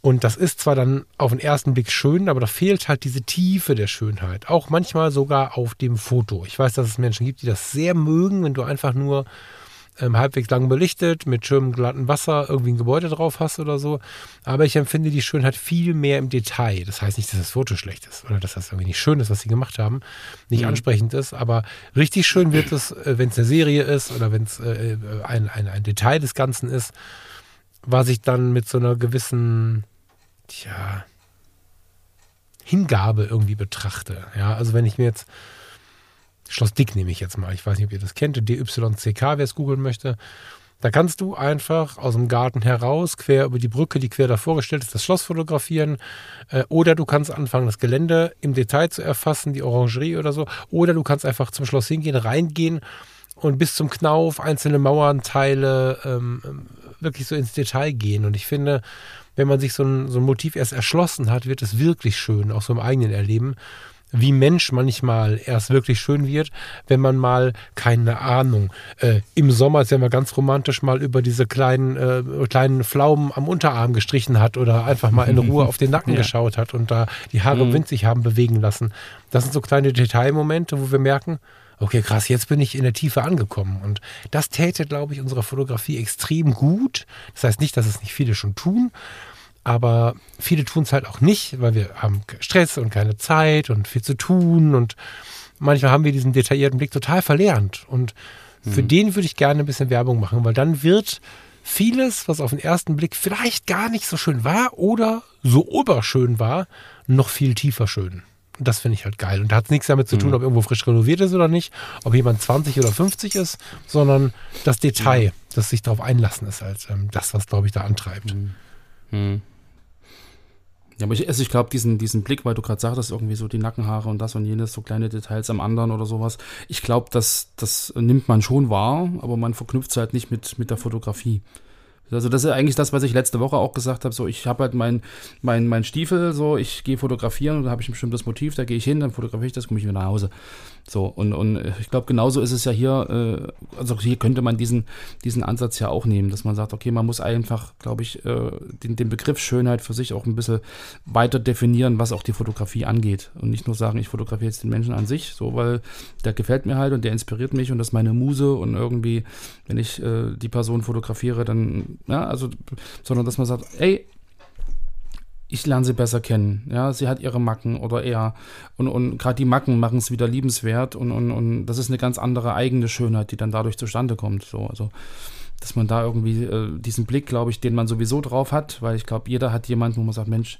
Und das ist zwar dann auf den ersten Blick schön, aber da fehlt halt diese Tiefe der Schönheit. Auch manchmal sogar auf dem Foto. Ich weiß, dass es Menschen gibt, die das sehr mögen, wenn du einfach nur ähm, halbwegs lang belichtet, mit schönem glatten Wasser irgendwie ein Gebäude drauf hast oder so. Aber ich empfinde die Schönheit viel mehr im Detail. Das heißt nicht, dass das Foto schlecht ist oder dass das irgendwie nicht schön ist, was sie gemacht haben, nicht mhm. ansprechend ist. Aber richtig schön wird es, äh, wenn es eine Serie ist oder wenn es äh, äh, ein, ein, ein Detail des Ganzen ist was ich dann mit so einer gewissen, tja, Hingabe irgendwie betrachte. Ja, also wenn ich mir jetzt Schloss Dick nehme ich jetzt mal. Ich weiß nicht, ob ihr das kennt. DYCK, wer es googeln möchte. Da kannst du einfach aus dem Garten heraus, quer über die Brücke, die quer davor gestellt ist, das Schloss fotografieren. Äh, oder du kannst anfangen, das Gelände im Detail zu erfassen, die Orangerie oder so. Oder du kannst einfach zum Schloss hingehen, reingehen und bis zum Knauf einzelne Mauernteile ähm, wirklich so ins Detail gehen. Und ich finde, wenn man sich so ein, so ein Motiv erst erschlossen hat, wird es wirklich schön, auch so im eigenen Erleben wie Mensch manchmal erst wirklich schön wird, wenn man mal, keine Ahnung, äh, im Sommer ist ja mal ganz romantisch mal über diese kleinen, äh, kleinen Pflaumen am Unterarm gestrichen hat oder einfach mal in Ruhe auf den Nacken ja. geschaut hat und da die Haare mhm. winzig haben bewegen lassen. Das sind so kleine Detailmomente, wo wir merken, okay, krass, jetzt bin ich in der Tiefe angekommen. Und das täte, glaube ich, unserer Fotografie extrem gut. Das heißt nicht, dass es nicht viele schon tun, aber viele tun es halt auch nicht, weil wir haben Stress und keine Zeit und viel zu tun und manchmal haben wir diesen detaillierten Blick total verlernt. Und für mhm. den würde ich gerne ein bisschen Werbung machen, weil dann wird vieles, was auf den ersten Blick vielleicht gar nicht so schön war oder so oberschön war, noch viel tiefer schön. Und das finde ich halt geil. Und da hat es nichts damit zu tun, mhm. ob irgendwo frisch renoviert ist oder nicht, ob jemand 20 oder 50 ist, sondern das Detail, mhm. das sich darauf einlassen ist, halt ähm, das, was, glaube ich, da antreibt. Mhm. Ja, aber ich, also ich glaube, diesen, diesen Blick, weil du gerade sagtest, irgendwie so die Nackenhaare und das und jenes, so kleine Details am anderen oder sowas. Ich glaube, das, das nimmt man schon wahr, aber man verknüpft es halt nicht mit, mit der Fotografie. Also das ist eigentlich das, was ich letzte Woche auch gesagt habe. So, ich habe halt meinen mein, mein Stiefel, so, ich gehe fotografieren und da habe ich ein bestimmtes Motiv, da gehe ich hin, dann fotografiere ich das, komme ich wieder nach Hause. So, und, und ich glaube, genauso ist es ja hier, äh, also hier könnte man diesen, diesen Ansatz ja auch nehmen, dass man sagt, okay, man muss einfach, glaube ich, äh, den, den Begriff Schönheit für sich auch ein bisschen weiter definieren, was auch die Fotografie angeht. Und nicht nur sagen, ich fotografiere jetzt den Menschen an sich, so, weil der gefällt mir halt und der inspiriert mich und das ist meine Muse und irgendwie, wenn ich äh, die Person fotografiere, dann, ja, also, sondern dass man sagt, ey, ich lerne sie besser kennen. Ja, sie hat ihre Macken oder er. Und, und gerade die Macken machen es wieder liebenswert und, und, und das ist eine ganz andere eigene Schönheit, die dann dadurch zustande kommt. So, also, dass man da irgendwie äh, diesen Blick, glaube ich, den man sowieso drauf hat, weil ich glaube, jeder hat jemanden, wo man sagt, Mensch,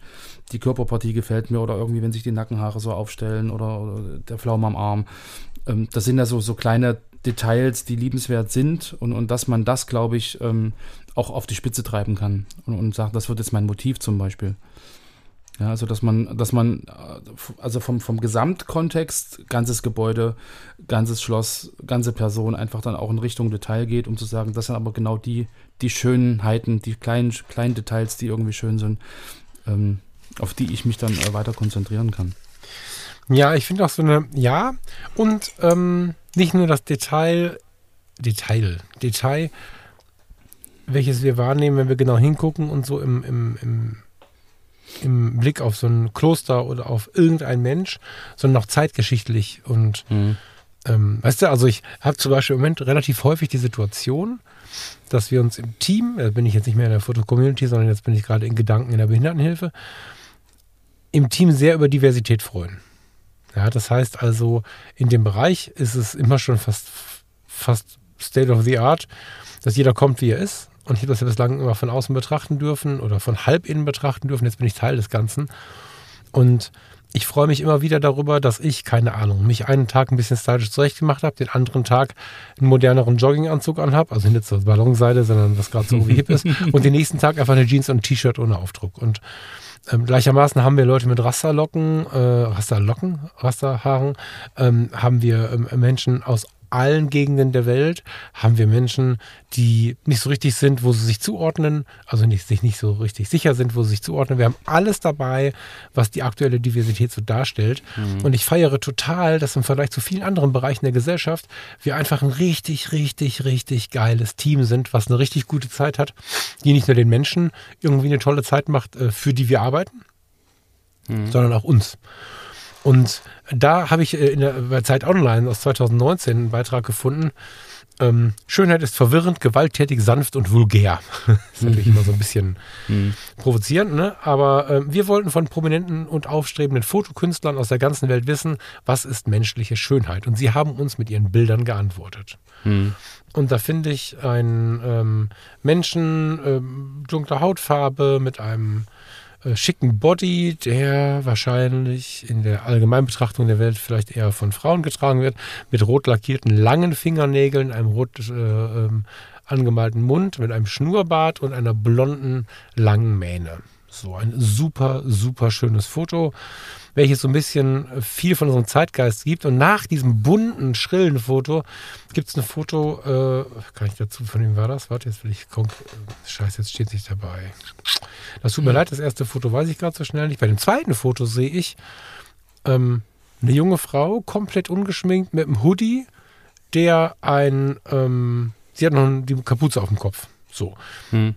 die Körperpartie gefällt mir oder irgendwie, wenn sich die Nackenhaare so aufstellen oder, oder der Pflaume am Arm. Ähm, das sind ja so, so kleine Details, die liebenswert sind und, und dass man das, glaube ich, ähm, auch auf die Spitze treiben kann und, und sagt, das wird jetzt mein Motiv zum Beispiel. Ja, also dass man, dass man, äh, also vom, vom Gesamtkontext, ganzes Gebäude, ganzes Schloss, ganze Person einfach dann auch in Richtung Detail geht, um zu sagen, das sind aber genau die, die Schönheiten, die kleinen, kleinen Details, die irgendwie schön sind, ähm, auf die ich mich dann äh, weiter konzentrieren kann. Ja, ich finde auch so eine, ja, und ähm, nicht nur das Detail, Detail, Detail, welches wir wahrnehmen, wenn wir genau hingucken und so im, im, im im Blick auf so ein Kloster oder auf irgendein Mensch, sondern auch zeitgeschichtlich. Und mhm. ähm, weißt du, also ich habe zum Beispiel im Moment relativ häufig die Situation, dass wir uns im Team, da bin ich jetzt nicht mehr in der Foto-Community, sondern jetzt bin ich gerade in Gedanken in der Behindertenhilfe, im Team sehr über Diversität freuen. Ja, das heißt also, in dem Bereich ist es immer schon fast, fast State of the Art, dass jeder kommt, wie er ist und ich habe das ja bislang immer von außen betrachten dürfen oder von halb innen betrachten dürfen. Jetzt bin ich Teil des Ganzen. Und ich freue mich immer wieder darüber, dass ich, keine Ahnung, mich einen Tag ein bisschen stylisch zurechtgemacht habe, den anderen Tag einen moderneren Jogginganzug anhabe, also nicht so Ballonseide, sondern was gerade so irgendwie hip ist, und den nächsten Tag einfach eine Jeans und ein T-Shirt ohne Aufdruck. Und ähm, gleichermaßen haben wir Leute mit Rasterlocken, äh, Rasterlocken, Rasterhaaren, ähm, haben wir ähm, Menschen aus allen Gegenden der Welt haben wir Menschen, die nicht so richtig sind, wo sie sich zuordnen, also nicht, sich nicht so richtig sicher sind, wo sie sich zuordnen. Wir haben alles dabei, was die aktuelle Diversität so darstellt. Mhm. Und ich feiere total, dass im Vergleich zu vielen anderen Bereichen der Gesellschaft wir einfach ein richtig, richtig, richtig geiles Team sind, was eine richtig gute Zeit hat, die nicht nur den Menschen irgendwie eine tolle Zeit macht, äh, für die wir arbeiten, mhm. sondern auch uns. Und da habe ich äh, in der, bei Zeit Online aus 2019 einen Beitrag gefunden. Ähm, Schönheit ist verwirrend, gewalttätig, sanft und vulgär. das ist natürlich immer so ein bisschen mhm. provozierend, ne? aber äh, wir wollten von prominenten und aufstrebenden Fotokünstlern aus der ganzen Welt wissen, was ist menschliche Schönheit? Und sie haben uns mit ihren Bildern geantwortet. Mhm. Und da finde ich einen ähm, Menschen ähm, dunkler Hautfarbe mit einem äh, schicken Body, der wahrscheinlich in der Allgemeinbetrachtung der Welt vielleicht eher von Frauen getragen wird, mit rot lackierten langen Fingernägeln, einem rot äh, ähm, angemalten Mund, mit einem Schnurrbart und einer blonden langen Mähne. So ein super, super schönes Foto welches so ein bisschen viel von unserem Zeitgeist gibt. Und nach diesem bunten, schrillen Foto gibt es ein Foto, äh, kann ich dazu, von wem war das? Warte, jetzt will ich, scheiße, jetzt steht sich dabei. Das tut mir leid, das erste Foto weiß ich gerade so schnell nicht. Bei dem zweiten Foto sehe ich ähm, eine junge Frau, komplett ungeschminkt, mit einem Hoodie, der ein, ähm, sie hat noch die Kapuze auf dem Kopf. So. Hm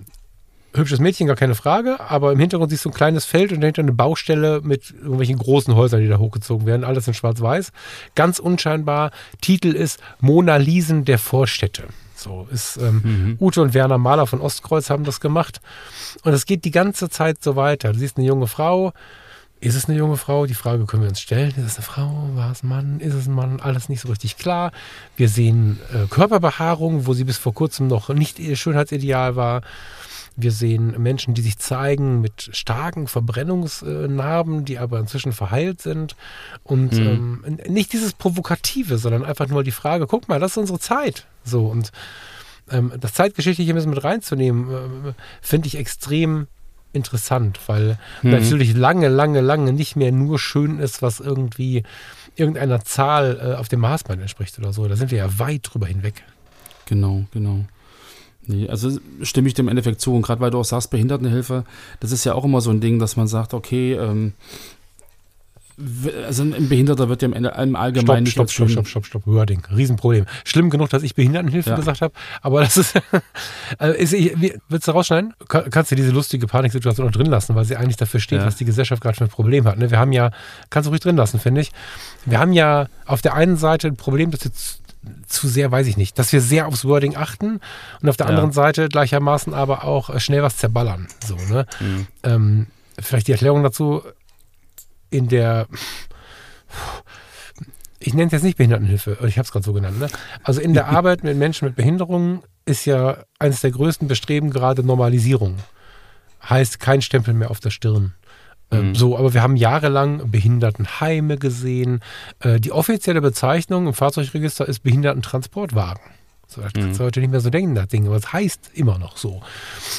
hübsches Mädchen, gar keine Frage, aber im Hintergrund siehst du ein kleines Feld und dahinter eine Baustelle mit irgendwelchen großen Häusern, die da hochgezogen werden, alles in schwarz-weiß. Ganz unscheinbar. Titel ist Mona Lisen der Vorstädte. So ist ähm, mhm. Ute und Werner Mahler von Ostkreuz haben das gemacht. Und es geht die ganze Zeit so weiter. Du siehst eine junge Frau. Ist es eine junge Frau? Die Frage können wir uns stellen. Ist es eine Frau? War es ein Mann? Ist es ein Mann? Alles nicht so richtig klar. Wir sehen äh, Körperbehaarung, wo sie bis vor kurzem noch nicht ihr Schönheitsideal war. Wir sehen Menschen, die sich zeigen mit starken Verbrennungsnarben, die aber inzwischen verheilt sind. Und mhm. ähm, nicht dieses Provokative, sondern einfach nur die Frage, guck mal, das ist unsere Zeit. So, und ähm, das Zeitgeschichtliche ein mit reinzunehmen, äh, finde ich extrem interessant, weil mhm. natürlich lange, lange, lange nicht mehr nur schön ist, was irgendwie irgendeiner Zahl äh, auf dem Maßband entspricht oder so. Da sind wir ja weit drüber hinweg. Genau, genau. Nee, also stimme ich dem Endeffekt zu. Und gerade weil du auch sagst, Behindertenhilfe, das ist ja auch immer so ein Ding, dass man sagt, okay, ähm, also ein Behinderter wird ja im, im Allgemeinen stopp, stopp, stopp, stopp, stopp, stopp, Wording. Riesenproblem. Schlimm genug, dass ich Behindertenhilfe ja. gesagt habe, aber das ist, also ist willst du rausschneiden? Kannst du diese lustige Paniksituation noch drin lassen, weil sie eigentlich dafür steht, ja. was die Gesellschaft gerade für ein Problem hat. Ne? Wir haben ja, kannst du ruhig drin lassen, finde ich. Wir haben ja auf der einen Seite ein Problem, dass jetzt zu sehr, weiß ich nicht, dass wir sehr aufs Wording achten und auf der ja. anderen Seite gleichermaßen aber auch schnell was zerballern. So, ne? Mhm. Ähm, vielleicht die Erklärung dazu, in der, ich nenne es jetzt nicht Behindertenhilfe, ich habe es gerade so genannt, ne? also in der Arbeit mit Menschen mit Behinderungen ist ja eines der größten Bestreben gerade Normalisierung. Heißt kein Stempel mehr auf der Stirn. Ähm, mhm. So, aber wir haben jahrelang Behindertenheime gesehen. Äh, die offizielle Bezeichnung im Fahrzeugregister ist Behindertentransportwagen. So, das mhm. sollte nicht mehr so denken, das Ding, aber es heißt immer noch so.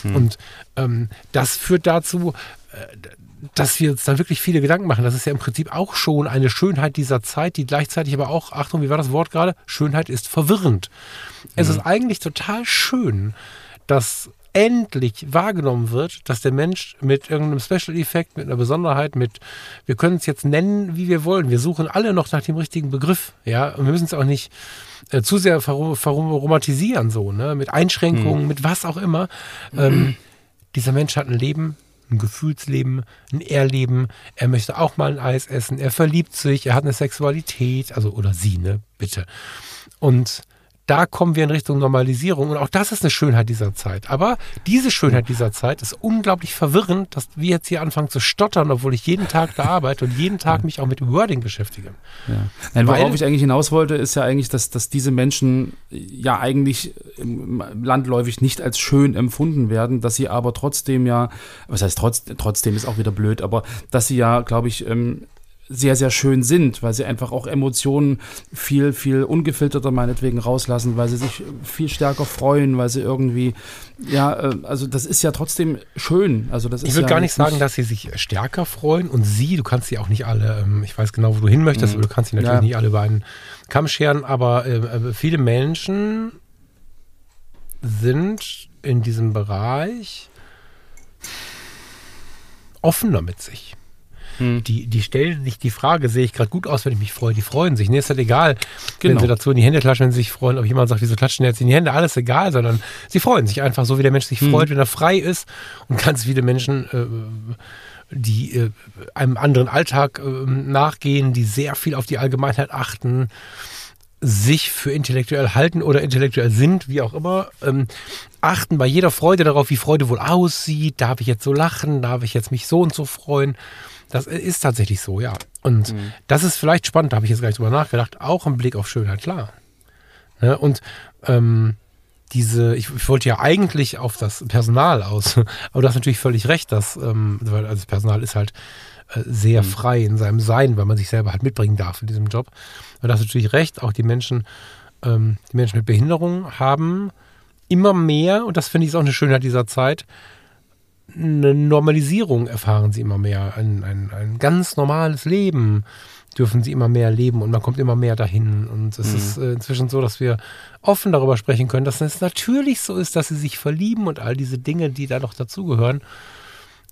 Mhm. Und ähm, das führt dazu, äh, dass wir uns dann wirklich viele Gedanken machen. Das ist ja im Prinzip auch schon eine Schönheit dieser Zeit, die gleichzeitig aber auch, Achtung, wie war das Wort gerade? Schönheit ist verwirrend. Mhm. Es ist eigentlich total schön, dass endlich wahrgenommen wird, dass der Mensch mit irgendeinem Special Effekt, mit einer Besonderheit, mit, wir können es jetzt nennen, wie wir wollen. Wir suchen alle noch nach dem richtigen Begriff, ja, und wir müssen es auch nicht äh, zu sehr verromantisieren, so, ne, mit Einschränkungen, mhm. mit was auch immer. Ähm, dieser Mensch hat ein Leben, ein Gefühlsleben, ein Erleben. Er möchte auch mal ein Eis essen. Er verliebt sich. Er hat eine Sexualität. Also, oder sie, ne? Bitte. Und da kommen wir in Richtung Normalisierung. Und auch das ist eine Schönheit dieser Zeit. Aber diese Schönheit dieser Zeit ist unglaublich verwirrend, dass wir jetzt hier anfangen zu stottern, obwohl ich jeden Tag da arbeite und jeden Tag mich auch mit Wording beschäftige. Ja. Nein, worauf ich eigentlich hinaus wollte, ist ja eigentlich, dass, dass diese Menschen ja eigentlich landläufig nicht als schön empfunden werden, dass sie aber trotzdem ja, was heißt trotz, trotzdem ist auch wieder blöd, aber dass sie ja, glaube ich, ähm, sehr, sehr schön sind, weil sie einfach auch Emotionen viel, viel ungefilterter meinetwegen rauslassen, weil sie sich viel stärker freuen, weil sie irgendwie, ja, äh, also das ist ja trotzdem schön. Also das ist ich würde ja gar nicht sagen, dass sie sich stärker freuen und sie, du kannst sie auch nicht alle, ähm, ich weiß genau, wo du hin möchtest, mhm. aber du kannst sie natürlich ja. nicht alle über einen Kamm scheren, aber äh, äh, viele Menschen sind in diesem Bereich offener mit sich. Hm. Die, die stellen sich die Frage, sehe ich gerade gut aus, wenn ich mich freue? Die freuen sich. Nee, ist halt egal, genau. wenn sie dazu in die Hände klatschen, wenn sie sich freuen, ob jemand sagt, wieso klatschen jetzt in die Hände, alles egal, sondern sie freuen sich einfach so, wie der Mensch sich hm. freut, wenn er frei ist. Und ganz viele Menschen, äh, die äh, einem anderen Alltag äh, nachgehen, die sehr viel auf die Allgemeinheit achten, sich für intellektuell halten oder intellektuell sind, wie auch immer, ähm, achten bei jeder Freude darauf, wie Freude wohl aussieht. Darf ich jetzt so lachen? Darf ich jetzt mich so und so freuen? Das ist tatsächlich so, ja. Und mhm. das ist vielleicht spannend, da habe ich jetzt gar nicht drüber nachgedacht, auch im Blick auf Schönheit, klar. Ja, und ähm, diese, ich, ich, wollte ja eigentlich auf das Personal aus, aber du hast natürlich völlig recht, dass, ähm, weil also das Personal ist halt äh, sehr mhm. frei in seinem Sein, weil man sich selber halt mitbringen darf in diesem Job. Und du hast natürlich recht, auch die Menschen, ähm, die Menschen mit Behinderung haben immer mehr, und das finde ich auch eine Schönheit dieser Zeit, eine Normalisierung erfahren sie immer mehr. Ein, ein, ein ganz normales Leben dürfen sie immer mehr leben und man kommt immer mehr dahin. Und es mhm. ist äh, inzwischen so, dass wir offen darüber sprechen können, dass es natürlich so ist, dass sie sich verlieben und all diese Dinge, die da noch dazugehören.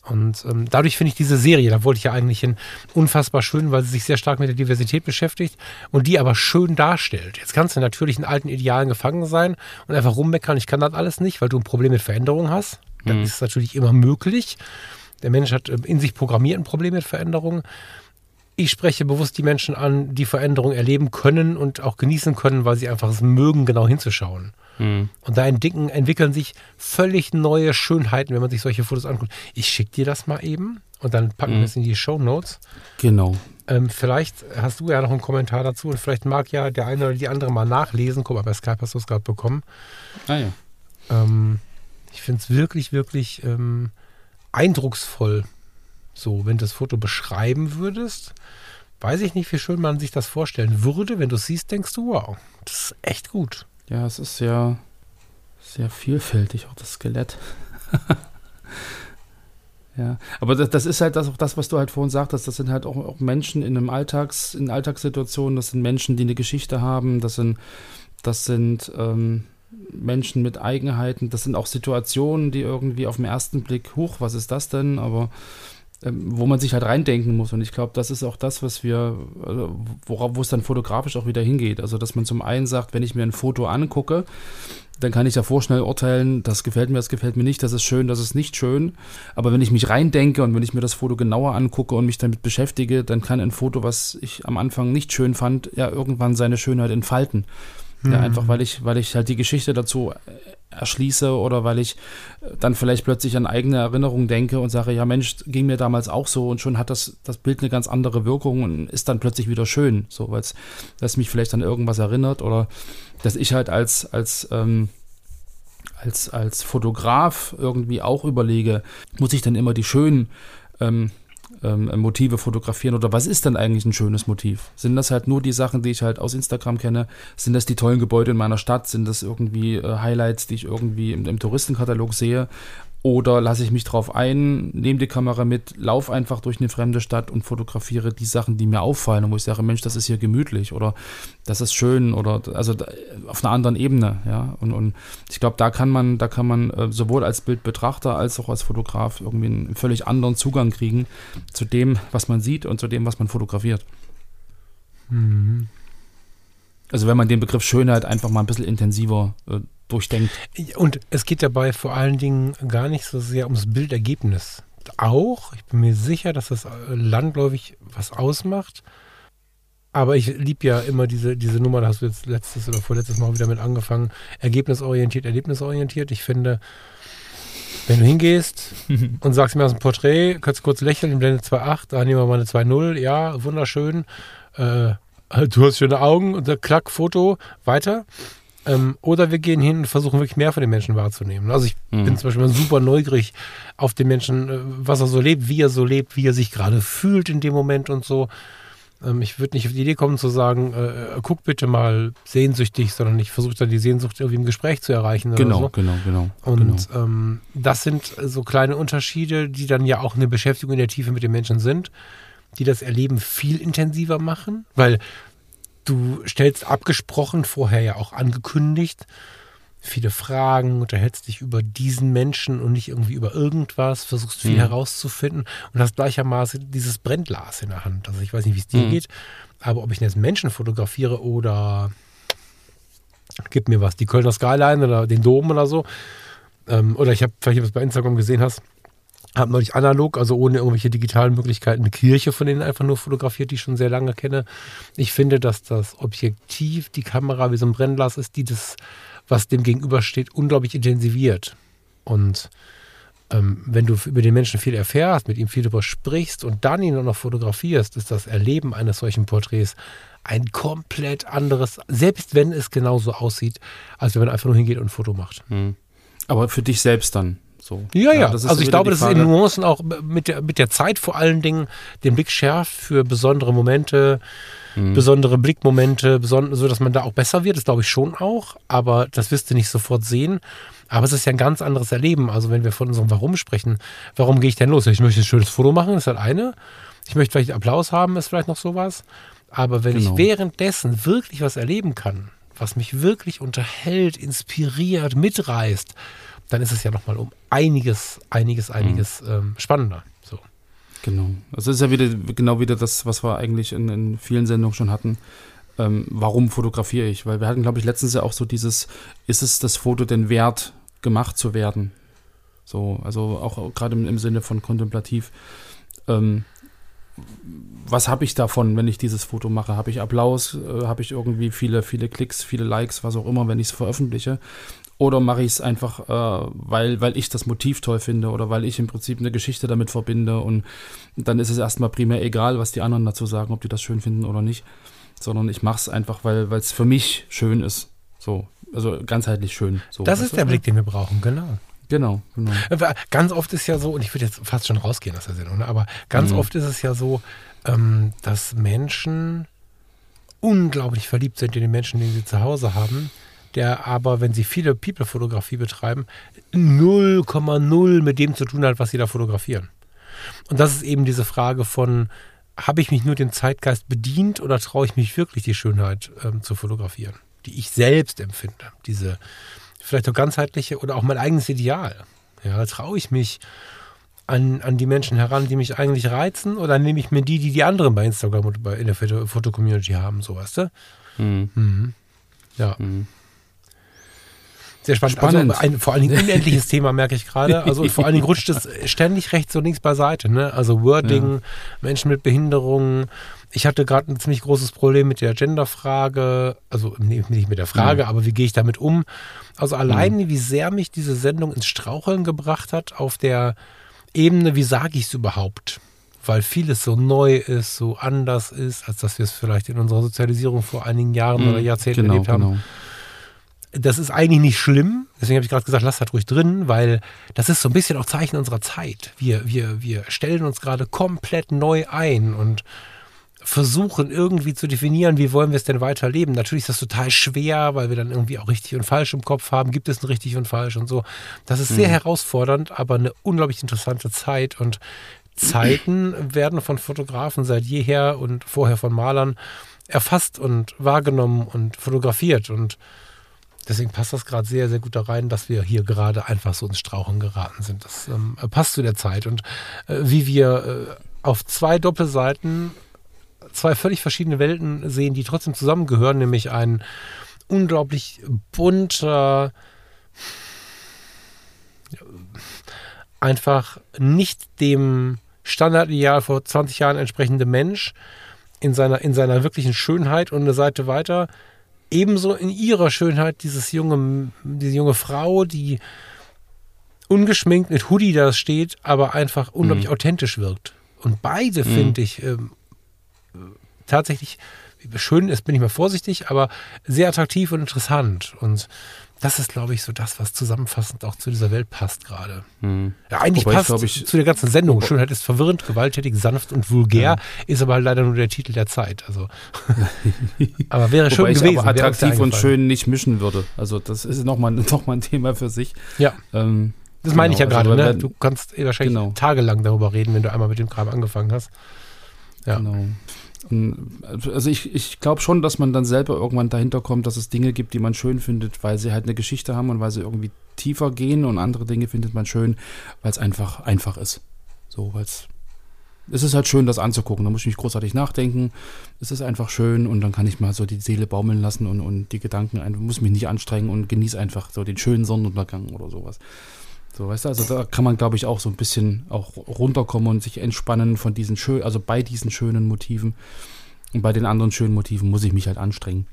Und ähm, dadurch finde ich diese Serie, da wollte ich ja eigentlich hin, unfassbar schön, weil sie sich sehr stark mit der Diversität beschäftigt und die aber schön darstellt. Jetzt kannst du natürlich in alten Idealen gefangen sein und einfach rummeckern, ich kann das alles nicht, weil du ein Problem mit Veränderung hast. Das mhm. ist natürlich immer möglich. Der Mensch hat ähm, in sich programmiert ein Problem mit Veränderungen. Ich spreche bewusst die Menschen an, die Veränderungen erleben können und auch genießen können, weil sie einfach es mögen, genau hinzuschauen. Mhm. Und da entdecken, entwickeln sich völlig neue Schönheiten, wenn man sich solche Fotos anguckt. Ich schicke dir das mal eben und dann packen mhm. wir es in die Show Notes. Genau. Ähm, vielleicht hast du ja noch einen Kommentar dazu und vielleicht mag ja der eine oder die andere mal nachlesen. Guck mal, bei Skype hast du es gerade bekommen. Ah ja. Ähm, ich finde es wirklich, wirklich ähm, eindrucksvoll. So, wenn du das Foto beschreiben würdest, weiß ich nicht, wie schön man sich das vorstellen würde. Wenn du es siehst, denkst du, wow, das ist echt gut. Ja, es ist sehr, sehr vielfältig, auch das Skelett. ja, aber das, das, ist halt das, auch das, was du halt vorhin sagtest. Das sind halt auch, auch Menschen in einem Alltags, in Alltagssituationen. Das sind Menschen, die eine Geschichte haben. Das sind, das sind, ähm, Menschen mit Eigenheiten. Das sind auch Situationen, die irgendwie auf den ersten Blick, hoch, was ist das denn? Aber ähm, wo man sich halt reindenken muss. Und ich glaube, das ist auch das, was wir, also worauf, wo es dann fotografisch auch wieder hingeht. Also, dass man zum einen sagt, wenn ich mir ein Foto angucke, dann kann ich ja vorschnell urteilen, das gefällt mir, das gefällt mir nicht, das ist schön, das ist nicht schön. Aber wenn ich mich reindenke und wenn ich mir das Foto genauer angucke und mich damit beschäftige, dann kann ein Foto, was ich am Anfang nicht schön fand, ja irgendwann seine Schönheit entfalten. Ja, einfach weil ich, weil ich halt die Geschichte dazu erschließe oder weil ich dann vielleicht plötzlich an eigene Erinnerungen denke und sage, ja Mensch, ging mir damals auch so und schon hat das, das Bild eine ganz andere Wirkung und ist dann plötzlich wieder schön, so, weil es mich vielleicht an irgendwas erinnert oder dass ich halt als, als, ähm, als, als Fotograf irgendwie auch überlege, muss ich dann immer die schönen ähm, ähm, Motive fotografieren oder was ist denn eigentlich ein schönes Motiv? Sind das halt nur die Sachen, die ich halt aus Instagram kenne? Sind das die tollen Gebäude in meiner Stadt? Sind das irgendwie äh, Highlights, die ich irgendwie im, im Touristenkatalog sehe? Oder lasse ich mich drauf ein, nehme die Kamera mit, laufe einfach durch eine fremde Stadt und fotografiere die Sachen, die mir auffallen und wo ich sage, Mensch, das ist hier gemütlich oder das ist schön oder also auf einer anderen Ebene, ja. Und, und ich glaube, da kann man, da kann man äh, sowohl als Bildbetrachter als auch als Fotograf irgendwie einen völlig anderen Zugang kriegen zu dem, was man sieht und zu dem, was man fotografiert. Mhm. Also wenn man den Begriff Schönheit einfach mal ein bisschen intensiver äh, durchdenkt. Und es geht dabei vor allen Dingen gar nicht so sehr ums Bildergebnis. Auch, ich bin mir sicher, dass das landläufig was ausmacht. Aber ich liebe ja immer diese, diese Nummer, da hast du jetzt letztes oder vorletztes Mal wieder mit angefangen. Ergebnisorientiert, erlebnisorientiert. Ich finde, wenn du hingehst und sagst mir aus dem Porträt, kannst du kurz lächeln, Blende 2.8, da nehmen wir mal eine 2.0, ja, wunderschön. Äh, du hast schöne Augen und der Klack, Foto, weiter. Ähm, oder wir gehen hin und versuchen wirklich mehr von den Menschen wahrzunehmen. Also ich mhm. bin zum Beispiel super neugierig auf den Menschen, äh, was er so lebt, wie er so lebt, wie er sich gerade fühlt in dem Moment und so. Ähm, ich würde nicht auf die Idee kommen zu sagen, äh, äh guck bitte mal sehnsüchtig, sondern ich versuche dann die Sehnsucht irgendwie im Gespräch zu erreichen. Genau, so. genau, genau. Und genau. Ähm, das sind so kleine Unterschiede, die dann ja auch eine Beschäftigung in der Tiefe mit den Menschen sind, die das Erleben viel intensiver machen, weil Du stellst abgesprochen, vorher ja auch angekündigt, viele Fragen, unterhältst dich über diesen Menschen und nicht irgendwie über irgendwas, versuchst viel mhm. herauszufinden und hast gleichermaßen dieses Brennglas in der Hand. Also ich weiß nicht, wie es dir mhm. geht, aber ob ich jetzt Menschen fotografiere oder gib mir was, die Kölner Skyline oder den Dom oder so, ähm, oder ich habe, vielleicht, du es bei Instagram gesehen hast, habe neulich analog, also ohne irgendwelche digitalen Möglichkeiten, eine Kirche von denen einfach nur fotografiert, die ich schon sehr lange kenne. Ich finde, dass das Objektiv, die Kamera wie so ein Brennglas ist, die das, was dem gegenübersteht, unglaublich intensiviert. Und ähm, wenn du über den Menschen viel erfährst, mit ihm viel darüber sprichst und dann ihn auch noch fotografierst, ist das Erleben eines solchen Porträts ein komplett anderes, selbst wenn es genauso aussieht, als wenn man einfach nur hingeht und ein Foto macht. Hm. Aber für dich selbst dann. So. Ja, ja. ja also ich glaube, dass es in Nuancen auch mit der, mit der Zeit vor allen Dingen den Blick schärft für besondere Momente, mhm. besondere Blickmomente, beson so dass man da auch besser wird. Das glaube ich schon auch. Aber das wirst du nicht sofort sehen. Aber es ist ja ein ganz anderes Erleben. Also wenn wir von unserem Warum sprechen, warum gehe ich denn los? Ich möchte ein schönes Foto machen, ist halt eine. Ich möchte vielleicht Applaus haben, ist vielleicht noch sowas. Aber wenn genau. ich währenddessen wirklich was erleben kann, was mich wirklich unterhält, inspiriert, mitreißt, dann ist es ja nochmal um einiges, einiges, einiges mhm. ähm, spannender. So. Genau. Also ist ja wieder genau wieder das, was wir eigentlich in, in vielen Sendungen schon hatten. Ähm, warum fotografiere ich? Weil wir hatten, glaube ich, letztens ja auch so dieses, ist es das Foto denn wert, gemacht zu werden? So, also auch gerade im, im, Sinne von kontemplativ. Ähm, was habe ich davon, wenn ich dieses Foto mache? Habe ich Applaus? Äh, habe ich irgendwie viele, viele Klicks, viele Likes, was auch immer, wenn ich es veröffentliche? Oder mache ich es einfach, äh, weil, weil ich das Motiv toll finde oder weil ich im Prinzip eine Geschichte damit verbinde und dann ist es erstmal primär egal, was die anderen dazu sagen, ob die das schön finden oder nicht. Sondern ich mache es einfach, weil es für mich schön ist. So, also ganzheitlich schön. So, das ist der Blick, den wir brauchen, genau. Genau, genau. Ganz oft ist ja so, und ich würde jetzt fast schon rausgehen aus der Sendung, ne? aber ganz mhm. oft ist es ja so, ähm, dass Menschen unglaublich verliebt sind in den Menschen, die sie zu Hause haben der aber, wenn sie viele People-Fotografie betreiben, 0,0 mit dem zu tun hat, was sie da fotografieren. Und das ist eben diese Frage von, habe ich mich nur dem Zeitgeist bedient oder traue ich mich wirklich die Schönheit ähm, zu fotografieren, die ich selbst empfinde, diese vielleicht auch ganzheitliche oder auch mein eigenes Ideal. Ja, traue ich mich an, an die Menschen heran, die mich eigentlich reizen, oder nehme ich mir die, die die anderen bei Instagram und bei, in der Foto-Community haben, so weißt du? Mhm. Mhm. Ja. Mhm. Sehr spannend. spannend. Also ein, vor allen Dingen unendliches Thema, merke ich gerade. Also vor allen Dingen rutscht es ständig rechts und links beiseite. Ne? Also Wording, ja. Menschen mit Behinderungen. Ich hatte gerade ein ziemlich großes Problem mit der Genderfrage. Also nicht mit der Frage, ja. aber wie gehe ich damit um? Also allein, ja. wie sehr mich diese Sendung ins Straucheln gebracht hat auf der Ebene, wie sage ich es überhaupt? Weil vieles so neu ist, so anders ist, als dass wir es vielleicht in unserer Sozialisierung vor einigen Jahren mhm, oder Jahrzehnten genau, erlebt haben. Genau das ist eigentlich nicht schlimm. Deswegen habe ich gerade gesagt, lass das ruhig drin, weil das ist so ein bisschen auch Zeichen unserer Zeit. Wir, wir, wir stellen uns gerade komplett neu ein und versuchen irgendwie zu definieren, wie wollen wir es denn weiterleben. Natürlich ist das total schwer, weil wir dann irgendwie auch richtig und falsch im Kopf haben. Gibt es ein richtig und falsch und so. Das ist sehr mhm. herausfordernd, aber eine unglaublich interessante Zeit und Zeiten werden von Fotografen seit jeher und vorher von Malern erfasst und wahrgenommen und fotografiert und Deswegen passt das gerade sehr, sehr gut da rein, dass wir hier gerade einfach so ins Strauchen geraten sind. Das ähm, passt zu der Zeit. Und äh, wie wir äh, auf zwei Doppelseiten zwei völlig verschiedene Welten sehen, die trotzdem zusammengehören, nämlich ein unglaublich bunter, einfach nicht dem Standardideal vor 20 Jahren entsprechende Mensch in seiner, in seiner wirklichen Schönheit und eine Seite weiter ebenso in ihrer Schönheit dieses junge, diese junge Frau, die ungeschminkt mit Hoodie da steht, aber einfach unglaublich mhm. authentisch wirkt. Und beide mhm. finde ich ähm, tatsächlich schön ist, bin ich mal vorsichtig, aber sehr attraktiv und interessant. Und das ist, glaube ich, so das, was zusammenfassend auch zu dieser Welt passt gerade. Hm. Ja, eigentlich Wobei passt ich, ich, zu der ganzen Sendung. Schönheit ist verwirrend, gewalttätig, sanft und vulgär, ja. ist aber halt leider nur der Titel der Zeit. Also, aber wäre schön Wobei gewesen. Ich aber attraktiv und schön nicht mischen würde. Also das ist nochmal noch mal ein Thema für sich. Ja. Ähm, das meine genau, ich ja genau, gerade. Also, ne? Du kannst eh wahrscheinlich genau. tagelang darüber reden, wenn du einmal mit dem Kram angefangen hast. Ja. Genau. Also ich, ich glaube schon, dass man dann selber irgendwann dahinter kommt, dass es Dinge gibt, die man schön findet, weil sie halt eine Geschichte haben und weil sie irgendwie tiefer gehen und andere Dinge findet man schön, weil es einfach einfach ist. So, weil es es ist halt schön, das anzugucken. Da muss ich nicht großartig nachdenken. Es ist einfach schön und dann kann ich mal so die Seele baumeln lassen und, und die Gedanken einfach, muss mich nicht anstrengen und genieße einfach so den schönen Sonnenuntergang oder sowas. So, weißt du, also da kann man, glaube ich, auch so ein bisschen auch runterkommen und sich entspannen von diesen schönen, also bei diesen schönen Motiven. Und bei den anderen schönen Motiven muss ich mich halt anstrengen.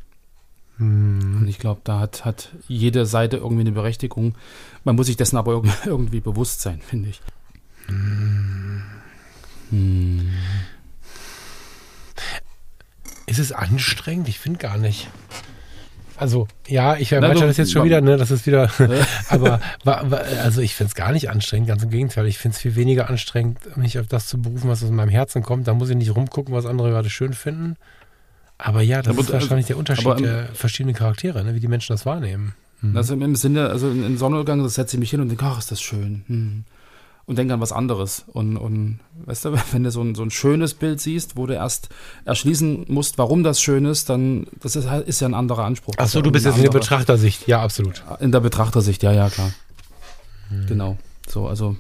Hm. Und ich glaube, da hat, hat jede Seite irgendwie eine Berechtigung. Man muss sich dessen aber irgendwie bewusst sein, finde ich. Hm. Hm. Ist es anstrengend? Ich finde gar nicht. Also, ja, ich erweitere das jetzt schon wieder, ne? Das ist wieder. aber also ich finde es gar nicht anstrengend, ganz im Gegenteil. Ich finde es viel weniger anstrengend, mich auf das zu berufen, was aus meinem Herzen kommt. Da muss ich nicht rumgucken, was andere gerade schön finden. Aber ja, das aber, ist wahrscheinlich der Unterschied aber, der verschiedenen Charaktere, ne? wie die Menschen das wahrnehmen. Mhm. Also im Sinne, also in Sonnenuntergang setze ich mich hin und denke, ach, ist das schön. Hm und denk an was anderes. Und, und weißt du, wenn du so ein, so ein schönes Bild siehst, wo du erst erschließen musst, warum das schön ist, dann das ist, ist ja ein anderer Anspruch. Achso, du bist jetzt in der Betrachtersicht, ja, absolut. In der Betrachtersicht, ja, ja, klar. Hm. Genau. So, also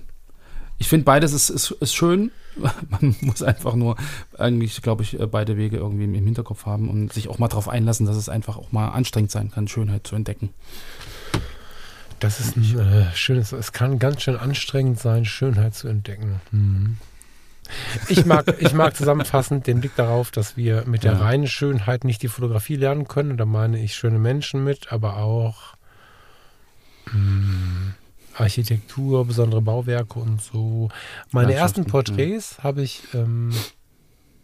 ich finde beides ist, ist, ist schön. Man muss einfach nur eigentlich, glaube ich, beide Wege irgendwie im Hinterkopf haben und sich auch mal darauf einlassen, dass es einfach auch mal anstrengend sein kann, Schönheit zu entdecken. Das ist ein äh, schönes, es kann ganz schön anstrengend sein, Schönheit zu entdecken. Mhm. Ich mag, ich mag zusammenfassend den Blick darauf, dass wir mit der ja. reinen Schönheit nicht die Fotografie lernen können. Da meine ich schöne Menschen mit, aber auch mh, hm, Architektur, besondere Bauwerke und so. Meine ersten Porträts habe ich ähm,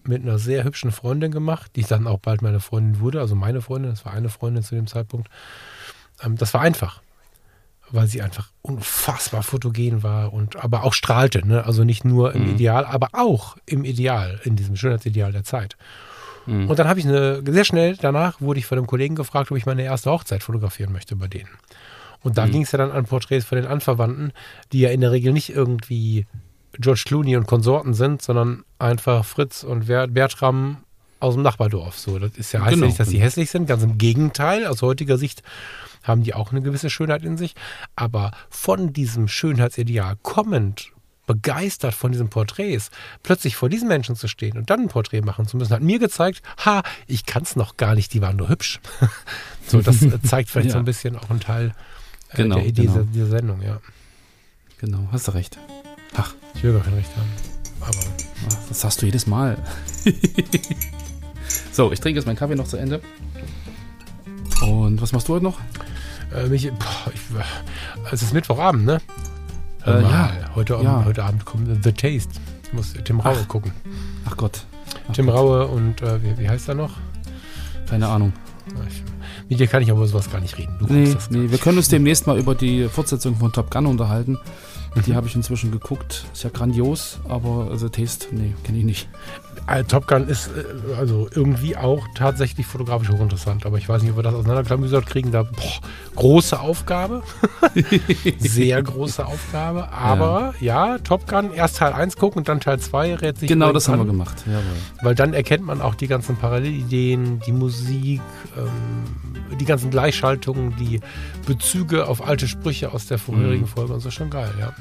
mit einer sehr hübschen Freundin gemacht, die dann auch bald meine Freundin wurde, also meine Freundin, das war eine Freundin zu dem Zeitpunkt. Ähm, das war einfach weil sie einfach unfassbar fotogen war und aber auch strahlte. Ne? Also nicht nur im mhm. Ideal, aber auch im Ideal, in diesem Schönheitsideal der Zeit. Mhm. Und dann habe ich eine, sehr schnell danach wurde ich von einem Kollegen gefragt, ob ich meine erste Hochzeit fotografieren möchte bei denen. Und da mhm. ging es ja dann an Porträts von den Anverwandten, die ja in der Regel nicht irgendwie George Clooney und Konsorten sind, sondern einfach Fritz und Bertram aus dem Nachbardorf. So, das ist ja heißt genau, nicht, dass sie hässlich sind. Ganz im Gegenteil. Aus heutiger Sicht haben die auch eine gewisse Schönheit in sich. Aber von diesem Schönheitsideal kommend begeistert von diesen Porträts, plötzlich vor diesen Menschen zu stehen und dann ein Porträt machen zu müssen, hat mir gezeigt, ha, ich kann es noch gar nicht, die waren nur hübsch. so, das zeigt vielleicht ja. so ein bisschen auch einen Teil äh, genau, der Idee genau. dieser Sendung, ja. Genau, hast du recht. Ach. Ich will gar kein Recht haben. Aber. Das sagst du jedes Mal. so, ich trinke jetzt meinen Kaffee noch zu Ende. Und was machst du heute noch? Äh, mich, boah, ich, es ist Mittwochabend, ne? Äh, ja. Heute, ja. heute Abend kommt The Taste. Ich muss Tim Raue Ach. gucken. Ach Gott. Ach Tim Gott. Raue und äh, wie, wie, heißt er noch? Keine Ahnung. Ich, mit dir kann ich aber sowas gar nicht reden. Du nee, nee. wir können uns demnächst mal über die Fortsetzung von Top Gun unterhalten. Die habe ich inzwischen geguckt. Ist ja grandios, aber The Taste, nee, kenne ich nicht. Äh, Top Gun ist äh, also irgendwie auch tatsächlich fotografisch hochinteressant, aber ich weiß nicht, ob wir das auseinanderklamüsert kriegen. Da boah, große Aufgabe, sehr große Aufgabe. Aber ja. ja. Top Gun erst Teil 1 gucken und dann Teil 2 rät sich. Genau, das an, haben wir gemacht. Jawohl. Weil dann erkennt man auch die ganzen Parallelideen, die Musik, ähm, die ganzen Gleichschaltungen, die Bezüge auf alte Sprüche aus der vorherigen mhm. Folge und so schon geil, ja.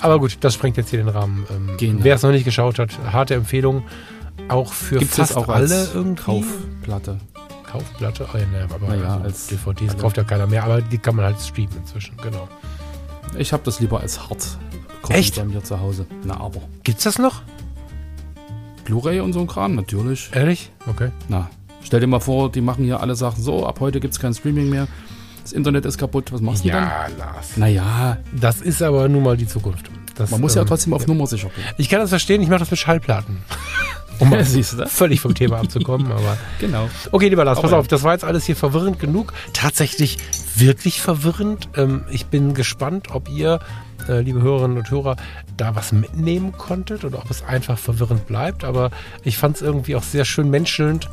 Aber gut, das sprengt jetzt hier den Rahmen. Ähm, genau. Wer es noch nicht geschaut hat, harte Empfehlung. Auch für Gibt's fast auch alle irgendwie. Kaufplatte. Kaufplatte? Oh, ja, ne, aber naja, also als DVDs also kauft ja keiner mehr, aber die kann man halt streamen inzwischen, genau. Ich habe das lieber als hart Echt? bei mir zu Hause. Na, aber. Gibt's das noch? Blu-ray und so ein Kram, natürlich. Ehrlich? Okay. Na, stell dir mal vor, die machen hier alle Sachen so, ab heute gibt es kein Streaming mehr. Das Internet ist kaputt, was machst ja, du dann? Ja, Lars. Naja. Das ist aber nun mal die Zukunft. Das, Man muss ähm, ja trotzdem auf ja. Nummer sicher gehen. Ich kann das verstehen, ich mache das mit Schallplatten. um ja, völlig vom Thema abzukommen. Aber genau. Okay, lieber Lars, pass auf, das war jetzt alles hier verwirrend genug. Tatsächlich wirklich verwirrend. Ähm, ich bin gespannt, ob ihr, äh, liebe Hörerinnen und Hörer, da was mitnehmen konntet oder ob es einfach verwirrend bleibt. Aber ich fand es irgendwie auch sehr schön menschelnd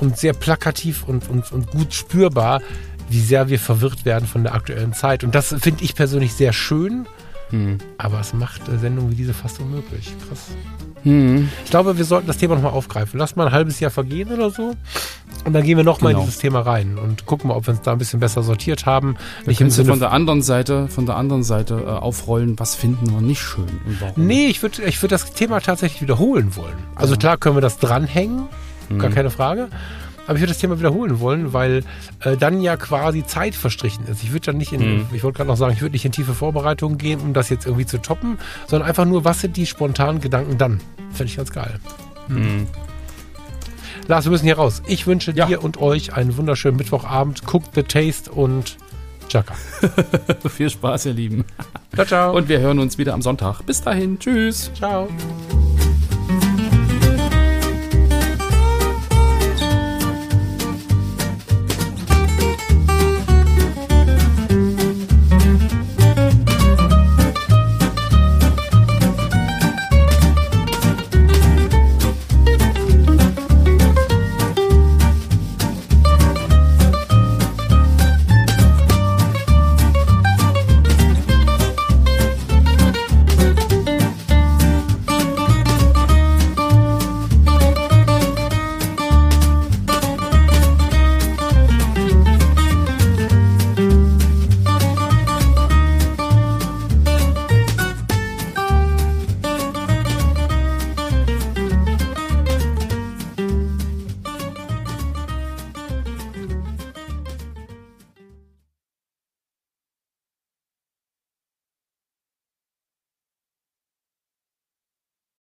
und sehr plakativ und, und, und gut spürbar, wie sehr wir verwirrt werden von der aktuellen Zeit. Und das finde ich persönlich sehr schön. Hm. Aber es macht Sendungen wie diese fast unmöglich. Krass. Hm. Ich glaube, wir sollten das Thema nochmal aufgreifen. Lass mal ein halbes Jahr vergehen oder so. Und dann gehen wir nochmal genau. in dieses Thema rein und gucken mal, ob wir uns da ein bisschen besser sortiert haben. Im Sinne von der anderen Seite, von der anderen Seite äh, aufrollen, was finden wir nicht schön und warum. Nee, ich würde ich würd das Thema tatsächlich wiederholen wollen. Also ja. klar können wir das dranhängen, hm. gar keine Frage. Aber ich würde das Thema wiederholen wollen, weil äh, dann ja quasi Zeit verstrichen ist. Ich würde dann nicht in, mhm. ich wollte gerade noch sagen, ich würde nicht in tiefe Vorbereitungen gehen, um das jetzt irgendwie zu toppen, sondern einfach nur, was sind die spontanen Gedanken dann? Fände ich ganz geil. Mhm. Mhm. Lars, wir müssen hier raus. Ich wünsche ja. dir und euch einen wunderschönen Mittwochabend. Guckt The Taste und Chaka. Viel Spaß, ihr Lieben. Ciao, ciao. Und wir hören uns wieder am Sonntag. Bis dahin. Tschüss. Ciao.